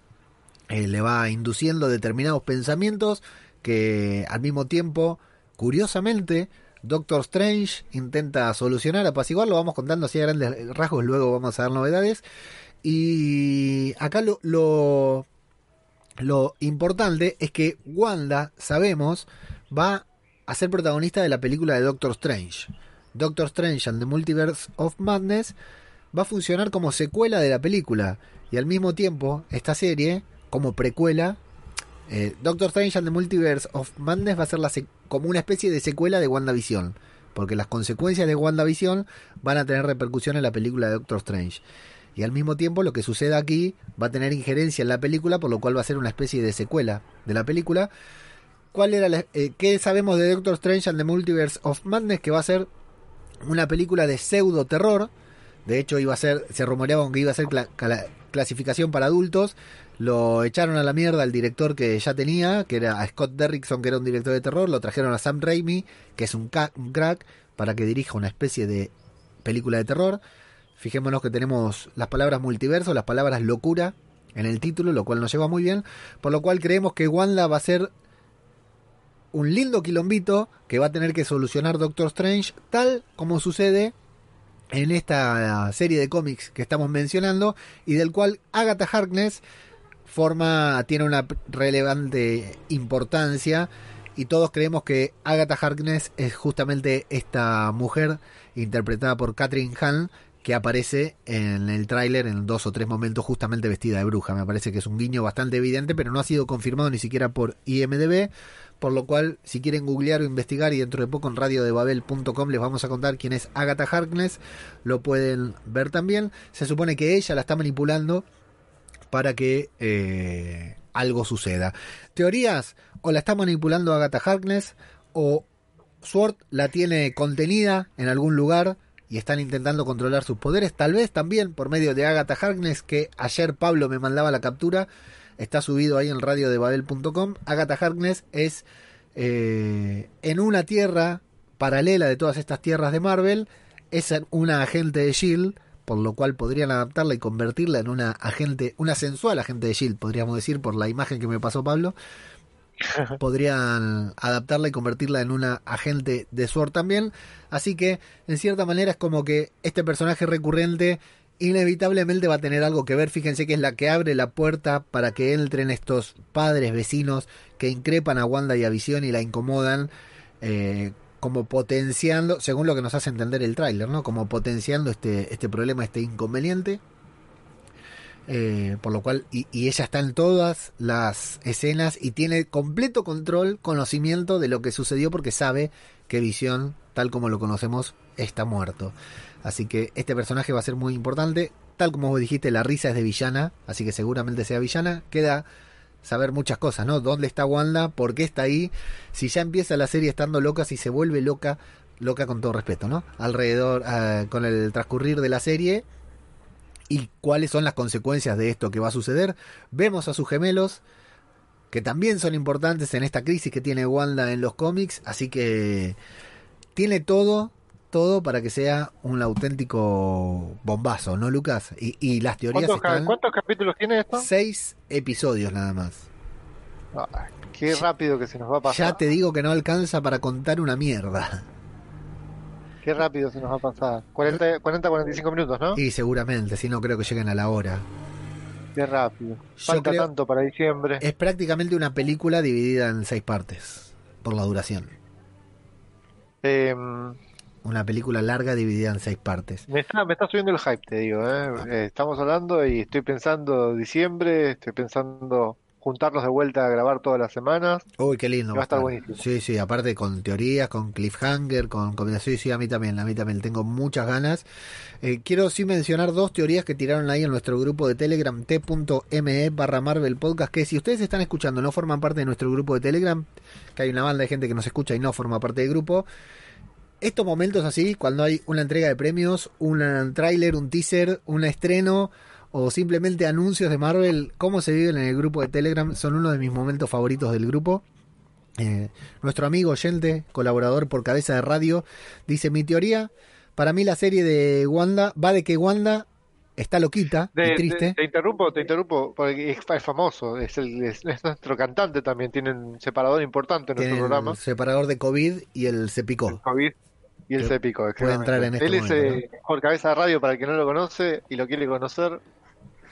Eh, le va induciendo determinados pensamientos que al mismo tiempo, curiosamente, Doctor Strange intenta solucionar, apaciguarlo, vamos contando así a grandes rasgos, luego vamos a dar novedades. Y acá lo, lo, lo importante es que Wanda, sabemos, va a ser protagonista de la película de Doctor Strange. Doctor Strange and the Multiverse of Madness va a funcionar como secuela de la película y al mismo tiempo esta serie como precuela eh, Doctor Strange and the Multiverse of Madness va a ser la como una especie de secuela de WandaVision porque las consecuencias de WandaVision van a tener repercusión en la película de Doctor Strange y al mismo tiempo lo que suceda aquí va a tener injerencia en la película por lo cual va a ser una especie de secuela de la película ¿Cuál era la- eh, ¿Qué sabemos de Doctor Strange and the Multiverse of Madness? Que va a ser una película de pseudo terror. De hecho, iba a ser, se rumoreaba que iba a ser cla- clasificación para adultos. Lo echaron a la mierda al director que ya tenía, que era Scott Derrickson, que era un director de terror. Lo trajeron a Sam Raimi, que es un, un crack, para que dirija una especie de película de terror. Fijémonos que tenemos las palabras multiverso, las palabras locura en el título, lo cual nos lleva muy bien. Por lo cual creemos que Wanda va a ser un lindo quilombito que va a tener que solucionar Doctor Strange, tal como sucede en esta serie de cómics que estamos mencionando y del cual Agatha Harkness forma tiene una relevante importancia y todos creemos que Agatha Harkness es justamente esta mujer interpretada por Catherine Hahn que aparece en el tráiler en dos o tres momentos justamente vestida de bruja. Me parece que es un guiño bastante evidente, pero no ha sido confirmado ni siquiera por IMDB, por lo cual si quieren googlear o investigar y dentro de poco en radiodebabel.com les vamos a contar quién es Agatha Harkness, lo pueden ver también. Se supone que ella la está manipulando para que eh, algo suceda. Teorías, o la está manipulando Agatha Harkness, o Sword la tiene contenida en algún lugar y están intentando controlar sus poderes, tal vez también por medio de Agatha Harkness, que ayer Pablo me mandaba la captura, está subido ahí en radiodebabel.com. Agatha Harkness es eh, en una tierra paralela de todas estas tierras de Marvel, es una agente de Shield, por lo cual podrían adaptarla y convertirla en una agente, una sensual agente de Shield, podríamos decir, por la imagen que me pasó Pablo. Podrían adaptarla y convertirla en una agente de Sword también. Así que, en cierta manera, es como que este personaje recurrente inevitablemente va a tener algo que ver. Fíjense que es la que abre la puerta para que entren estos padres vecinos que increpan a Wanda y a Visión y la incomodan. eh, como potenciando, según lo que nos hace entender el tráiler, ¿no? Como potenciando este, este problema, este inconveniente. Eh, por lo cual, y, y ella está en todas las escenas y tiene completo control, conocimiento de lo que sucedió porque sabe que Visión, tal como lo conocemos, está muerto. Así que este personaje va a ser muy importante. Tal como vos dijiste, la risa es de villana, así que seguramente sea villana. Queda saber muchas cosas, ¿no? ¿Dónde está Wanda? ¿Por qué está ahí? Si ya empieza la serie estando loca, si se vuelve loca, loca con todo respeto, ¿no? Alrededor, eh, con el transcurrir de la serie y cuáles son las consecuencias de esto que va a suceder. Vemos a sus gemelos, que también son importantes en esta crisis que tiene Wanda en los cómics, así que tiene todo, todo para que sea un auténtico bombazo, ¿no, Lucas? Y, y las teorías ¿Cuántos, están... cuántos capítulos tiene esto? Seis episodios nada más. Qué rápido que se nos va a pasar. Ya te digo que no alcanza para contar una mierda. Qué rápido se nos va a pasar. 40, 40 45 minutos, ¿no? Y seguramente, si no creo que lleguen a la hora. Qué rápido. Falta creo- tanto para diciembre. Es prácticamente una película dividida en seis partes, por la duración. Eh, Una película larga dividida en seis partes. me, está, me está subiendo el hype, te digo. ¿eh? Eh, estamos hablando y estoy pensando diciembre, estoy pensando juntarnos de vuelta a grabar todas las semanas. Uy, qué lindo. Va a estar estar. buenísimo. Sí, sí, aparte con teorías, con cliffhanger, con combinación. Sí, sí, a mí también, a mí también tengo muchas ganas. Eh, quiero sí mencionar dos teorías que tiraron ahí en nuestro grupo de Telegram, t.me barra Marvel Podcast, que si ustedes están escuchando, no forman parte de nuestro grupo de Telegram, que hay una banda de gente que nos escucha y no forma parte del grupo. Estos momentos así, cuando hay una entrega de premios, un tráiler, un teaser, un estreno o simplemente anuncios de Marvel, cómo se viven en el grupo de Telegram, son uno de mis momentos favoritos del grupo. Eh, nuestro amigo oyente, colaborador por cabeza de radio, dice mi teoría, para mí la serie de Wanda va de que Wanda está loquita De- y triste. de- te interrumpo, te interrumpo, porque es, es famoso, es, el, es, es nuestro cantante también, tiene un separador importante en nuestro programa. el separador de COVID y el se picó. COVID y el Que Cepico. puede entrar en este Él es momento, eh, por cabeza de radio para el que no lo conoce y lo quiere conocer.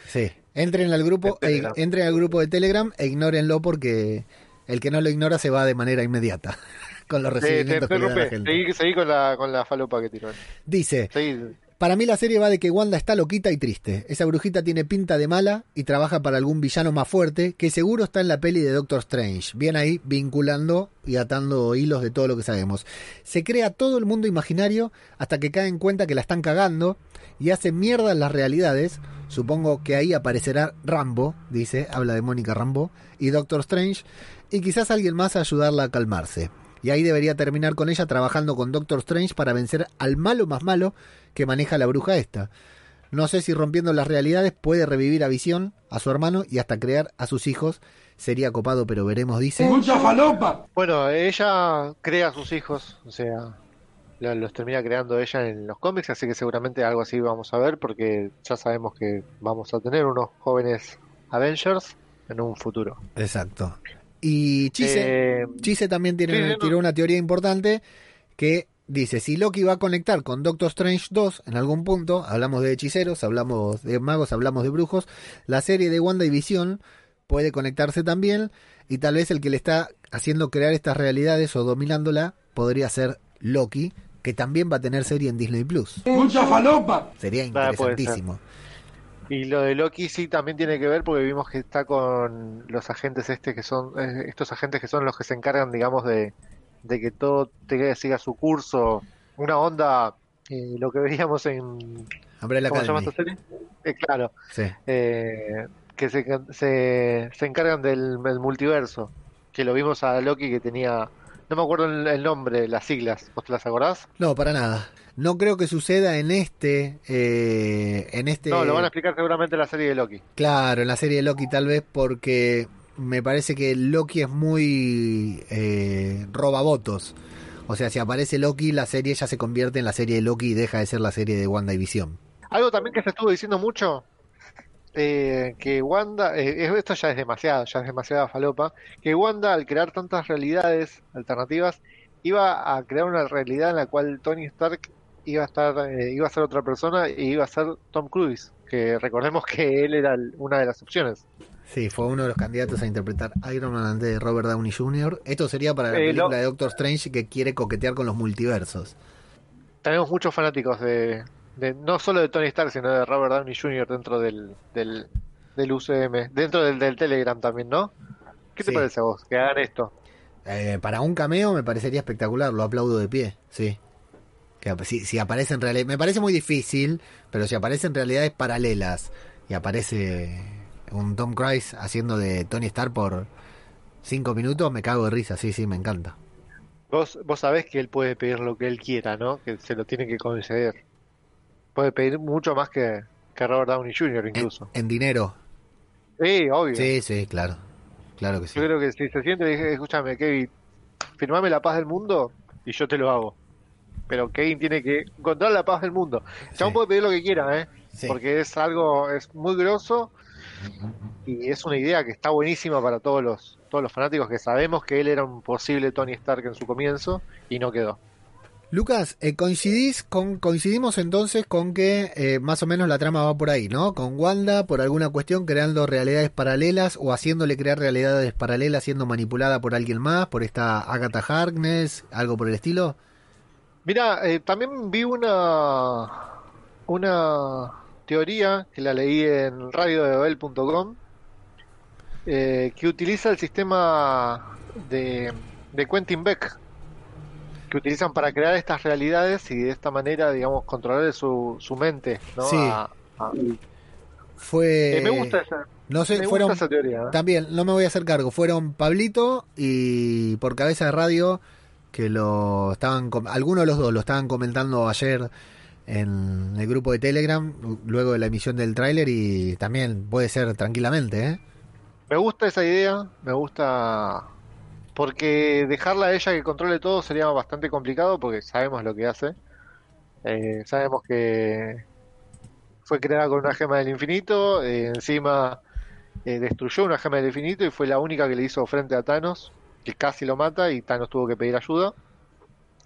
Sí, entren al grupo, e, entren al grupo de Telegram e ignórenlo porque el que no lo ignora se va de manera inmediata con los Eh, te recibimientos que le da la gente. seguí, seguí con la, con la falopa que tiró. Dice, Seguí. Para mí la serie va de que Wanda está loquita y triste. Esa brujita tiene pinta de mala y trabaja para algún villano más fuerte que seguro está en la peli de Doctor Strange. Bien ahí vinculando y atando hilos de todo lo que sabemos. Se crea todo el mundo imaginario hasta que cae en cuenta que la están cagando y hace mierda en las realidades. Supongo que ahí aparecerá Rambo, dice, habla de Mónica Rambo, y Doctor Strange, y quizás alguien más a ayudarla a calmarse. Y ahí debería terminar con ella trabajando con Doctor Strange para vencer al malo más malo que maneja la bruja esta. No sé si rompiendo las realidades puede revivir a Visión, a su hermano y hasta crear a sus hijos. Sería copado, pero veremos, dice. Bueno, ella crea a sus hijos, o sea, lo- los termina creando ella en los cómics, así que seguramente algo así vamos a ver, porque ya sabemos que vamos a tener unos jóvenes Avengers en un futuro. Exacto. Y Chise, Eh, Chise también tiene, sí, sí, no. tiró una teoría importante que dice, si Loki va a conectar con Doctor Strange 2 en algún punto, hablamos de hechiceros, hablamos de magos, hablamos de brujos, la serie de Wanda y Visión puede conectarse también y tal vez el que le está haciendo crear estas realidades o dominándola podría ser Loki, que también va a tener serie en Disney Plus. Sería Ah, puede ser. interesantísimo. Y lo de Loki sí también tiene que ver porque vimos que está con los agentes este que son eh, estos agentes que son los que se encargan digamos de, de que todo te siga su curso, una onda eh, lo que veíamos en Umbrella ¿cómo se llama esta serie? Eh, claro, Sí. eh, que se, se, se encargan del, del multiverso, que lo vimos a Loki que tenía no me acuerdo el, el nombre, las siglas, ¿vos te las acordás? No, para nada. No creo que suceda en este, eh, en este. No, lo van a explicar seguramente en la serie de Loki. Claro, en la serie de Loki tal vez porque me parece que Loki es muy eh, robabotos. O sea, si aparece Loki, la serie ya se convierte en la serie de Loki y deja de ser la serie de Wanda y Visión. Algo también que se estuvo diciendo mucho, eh, que Wanda, eh, esto ya es demasiado, ya es demasiada falopa, que Wanda al crear tantas realidades alternativas iba a crear una realidad en la cual Tony Stark iba a estar, eh, iba a ser otra persona y iba a ser Tom Cruise, que recordemos que él era una de las opciones. Sí, fue uno de los candidatos a interpretar Iron Man antes de Robert Downey Jr. Esto sería para la Eh, película de Doctor Strange que quiere coquetear con los multiversos. Tenemos muchos fanáticos de, de no solo de Tony Stark, sino de Robert Downey Jr. dentro del, del, del UCM, dentro del, del Telegram también, ¿no? ¿Qué te Sí. parece a vos? Que hagan esto. Eh, para un cameo me parecería espectacular, lo aplaudo de pie, sí. Que si, si aparece en realidad, me parece muy difícil, pero si aparece en realidades paralelas y aparece un Tom Cruise haciendo de Tony Stark por cinco minutos, me cago de risa, sí, sí, me encanta. Vos, vos sabés que él puede pedir lo que él quiera, ¿no? Que se lo tiene que conceder. Puede pedir mucho más que, que Robert Downey Jr. En, incluso. en dinero, Sí, obvio. sí, sí, claro, claro que sí. Yo creo que si se siente y dice, escúchame, Kevin, firmame la paz del mundo y yo te lo hago. Pero Kevin tiene que encontrar la paz del mundo. Chabón Sí. puede pedir lo que quiera, ¿eh? Sí. Porque es algo, es muy grosso y es una idea que está buenísima para todos los, todos los fanáticos que sabemos que él era un posible Tony Stark en su comienzo y no quedó. Lucas, eh, coincidís con, coincidimos entonces con que eh, más o menos la trama va por ahí, ¿no? Con Wanda, por alguna cuestión, creando realidades paralelas o haciéndole crear realidades paralelas siendo manipulada por alguien más, por esta Agatha Harkness, algo por el estilo. Mira, eh, también vi una una teoría que la leí en radiodebel.com eh, que utiliza el sistema de, de Quentin Beck que utilizan para crear estas realidades y de esta manera, digamos, controlar su, su mente, ¿no? Sí. A- a- Fue... eh, me gusta esa, No sé, me fueron... gusta esa teoría. ¿eh? También, no me voy a hacer cargo. Fueron Pablito y por cabeza de radio que lo estaban, algunos de los dos lo estaban comentando ayer en el grupo de Telegram, luego de la emisión del tráiler y también puede ser tranquilamente, ¿eh? Me gusta esa idea, me gusta porque dejarla a ella que controle todo sería bastante complicado porque sabemos lo que hace. Eh, sabemos que fue creada con una gema del infinito, eh, encima eh, destruyó una gema del infinito y fue la única que le hizo frente a Thanos, que casi lo mata y Thanos tuvo que pedir ayuda.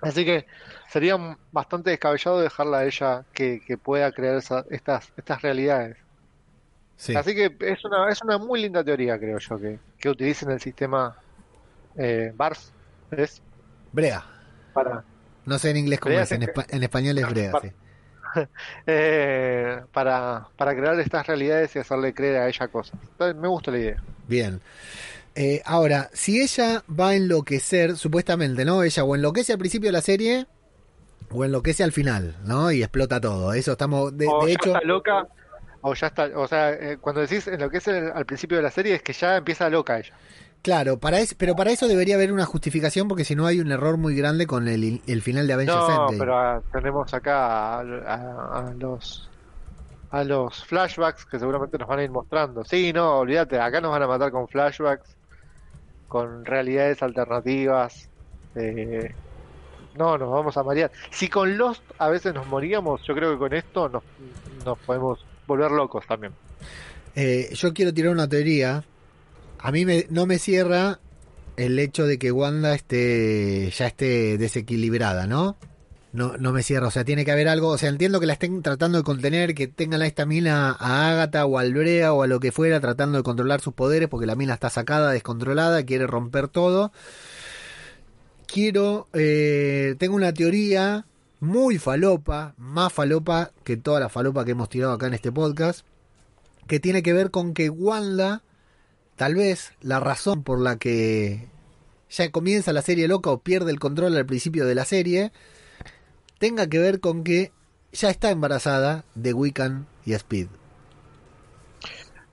Así que sería bastante descabellado dejarla a ella que, que pueda crear esa- estas, estas realidades. Sí. Así que es una, es una muy linda teoría, creo yo, que, que utilicen el sistema eh, BARF, ¿ves? Brea. Para, No sé en inglés cómo es, en, español es Brea, sí. eh, para, para crear estas realidades y hacerle creer a ella cosas. Entonces, Me gusta la idea. Bien. Eh, ahora, si ella va a enloquecer, supuestamente, ¿no? Ella o enloquece al principio de la serie o enloquece al final, ¿no? Y explota todo. Eso estamos, de, o de ya hecho, está loca, o ya está, o sea, eh, cuando decís en lo que es el- al principio de la serie es que ya empieza loca ella. claro, para es, pero para eso debería haber una justificación porque si no hay un error muy grande con el, el final de Avengers No, Endgame. pero ah, tenemos acá a, a- a los a los flashbacks que seguramente nos van a ir mostrando. Sí, no, olvídate, acá nos van a matar con flashbacks, con realidades alternativas. eh, no, nos vamos a marear. Si con Lost a veces nos moríamos, yo creo que con esto nos, nos podemos volver locos también. Eh, yo quiero tirar una teoría. A mí me, no me cierra el hecho de que Wanda esté ya esté desequilibrada, ¿no? No, no me cierra, o sea, tiene que haber algo, o sea, entiendo que la estén tratando de contener, que tengan a esta mina a Agatha o al Brea o a lo que fuera, tratando de controlar sus poderes, porque la mina está sacada, descontrolada, quiere romper todo. Quiero, eh, tengo una teoría muy falopa, más falopa que toda la falopa que hemos tirado acá en este podcast, que tiene que ver con que Wanda, tal vez la razón por la que ya comienza la serie loca o pierde el control al principio de la serie, tenga que ver con que ya está embarazada de Wiccan y Speed.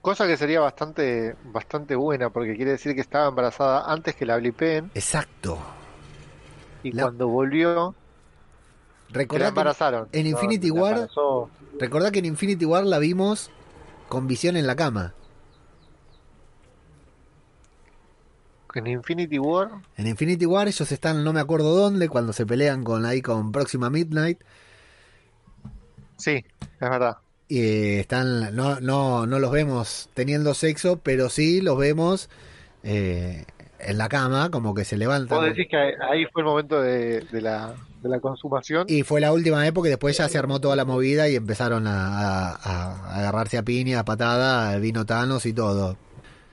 Cosa que sería bastante, bastante buena, porque quiere decir que estaba embarazada antes que la blipeen Exacto. y La- cuando volvió, que la Recordá que embarazaron. en Infinity la War, recordá que en Infinity War la vimos con visión en la cama. En Infinity War, En Infinity War ellos están, no me acuerdo dónde, cuando se pelean con ahí con Próxima Midnight. sí, es verdad. Y eh, están, no, no, no los vemos teniendo sexo, pero sí los vemos eh, en la cama, como que se levantan. Vos decís que ahí fue el momento de, de la, de la consumación. Y fue la última época y después ya se armó toda la movida y empezaron a, a- a agarrarse a piña, a patada, vino Thanos y todo.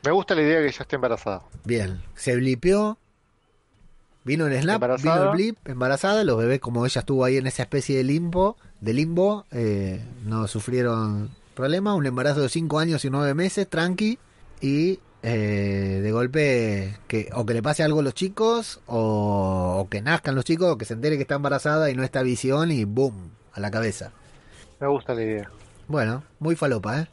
Me gusta la idea de que ella esté embarazada. Bien, se blipeó, vino el snap, Embarazada. vino el blip, embarazada, los bebés como ella estuvo ahí en esa especie de limbo, de limbo, eh, no sufrieron problema, un embarazo de 5 años y 9 meses, tranqui, y eh, de golpe que o que le pase algo a los chicos, o, o que nazcan los chicos, o que se entere que está embarazada y no está visión y boom, a la cabeza. Me gusta la idea. Bueno, muy falopa, ¿eh?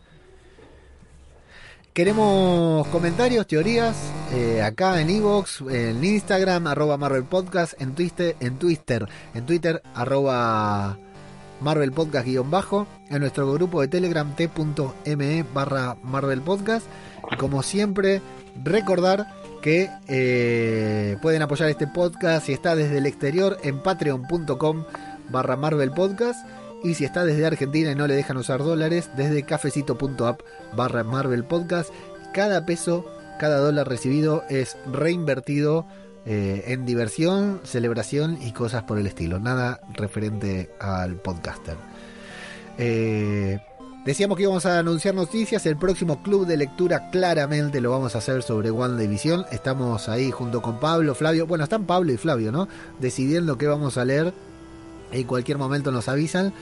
Queremos comentarios, teorías, eh, acá en Evox, en Instagram, arroba Marvel Podcast, en Twitter, en Twitter, en Twitter, arroba Marvel Podcast guion bajo, en nuestro grupo de Telegram t.me barra Marvel Podcast. Y como siempre, recordar que eh, pueden apoyar este podcast si está desde el exterior en patreon.com barra Marvel Podcast. Y si está desde Argentina y no le dejan usar dólares, desde cafecito.app barra Marvel Podcast. Cada peso, cada dólar recibido es reinvertido eh, en diversión, celebración y cosas por el estilo. Nada referente al podcaster. Eh, decíamos que íbamos a anunciar noticias. El próximo club de lectura claramente lo vamos a hacer sobre One Division. Estamos ahí junto con Pablo, Flavio. Bueno, están Pablo y Flavio, ¿no? Decidiendo qué vamos a leer. En cualquier momento nos avisan.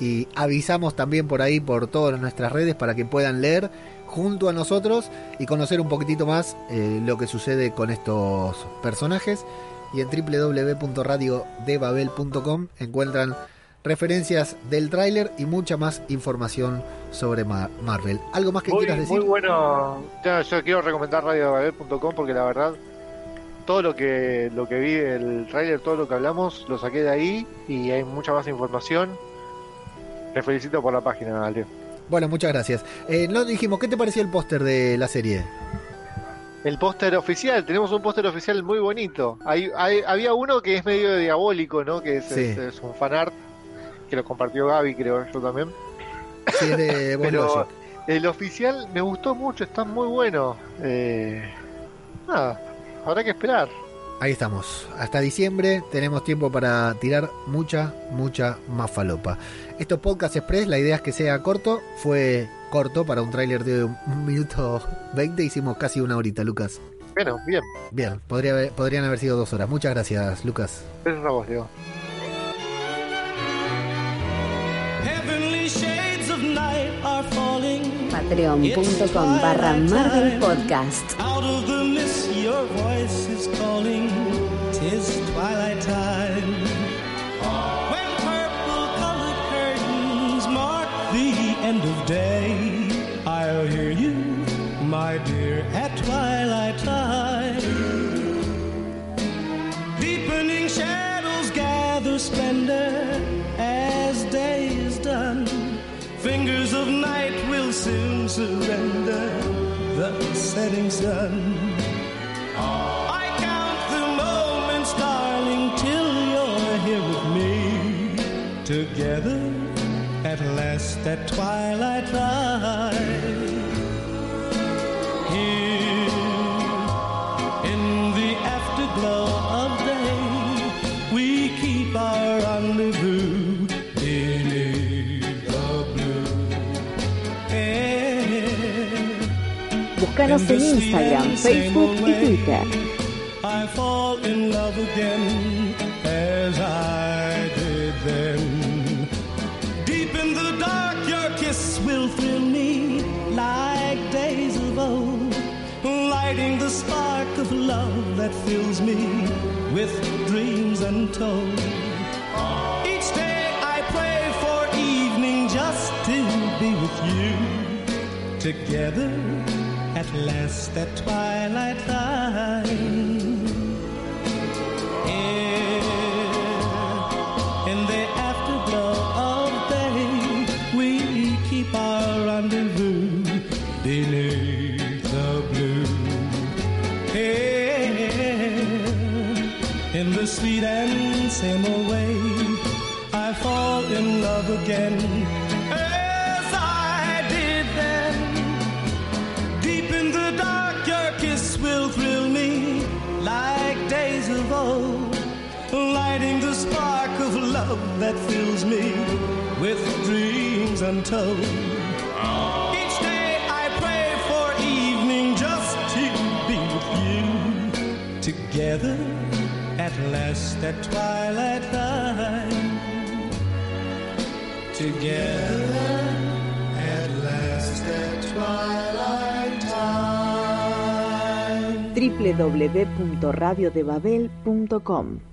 Y avisamos también por ahí, por todas nuestras redes, para que puedan leer junto a nosotros y conocer un poquitito más eh, lo que sucede con estos personajes. Y en www.radiodebabel.com encuentran referencias del tráiler y mucha más información sobre Ma- Marvel. ¿Algo más que Muy, quieras decir? muy bueno. Ya, yo quiero recomendar radiobabel.com porque la verdad, todo lo que lo que vi el trailer, todo lo que hablamos, lo saqué de ahí y hay mucha más información. Te felicito por la página, Ale. Bueno, muchas gracias. Eh, no dijimos, ¿qué te pareció el póster de la serie? El póster oficial, tenemos un póster oficial muy bonito. Hay, hay- había uno que es medio diabólico, ¿no? Que es, Sí. es- es un fanart que lo compartió Gaby, creo yo también. Sí, es de Pero el oficial me gustó mucho, está muy bueno. Eh, nada, habrá que esperar. Ahí estamos. Hasta diciembre tenemos tiempo para tirar mucha, mucha más falopa. Estos podcast express, la idea es que sea corto. Fue corto para un tráiler de un minuto 20. Hicimos casi una horita, Lucas. Bueno, bien. Bien, podría haber- podrían haber sido dos horas. Muchas gracias, Lucas. Gracias a vos, Diego. Heavenly shades of night are falling. Patreon.com barra Marvel Podcast. twilight time. When purple colored curtains mark the end of day, I'll hear you, my dear, at twilight time. Deepening shadows gather splendor as day is done. Fingers of night will soon surrender the setting sun. Together at last at twilight light. Here in the afterglow of day, we keep our rendezvous beneath the blue air. Búscanos en Instagram, Facebook y Twitter. I fall in love again that fills me with dreams untold. Each day I pray for evening just to be with you together at last at twilight time. Same old way, I fall in love again as I did then. Deep in the dark, your kiss will thrill me like days of old, lighting the spark of love that fills me with dreams untold. Twilight. Together at www.radiodebabel.com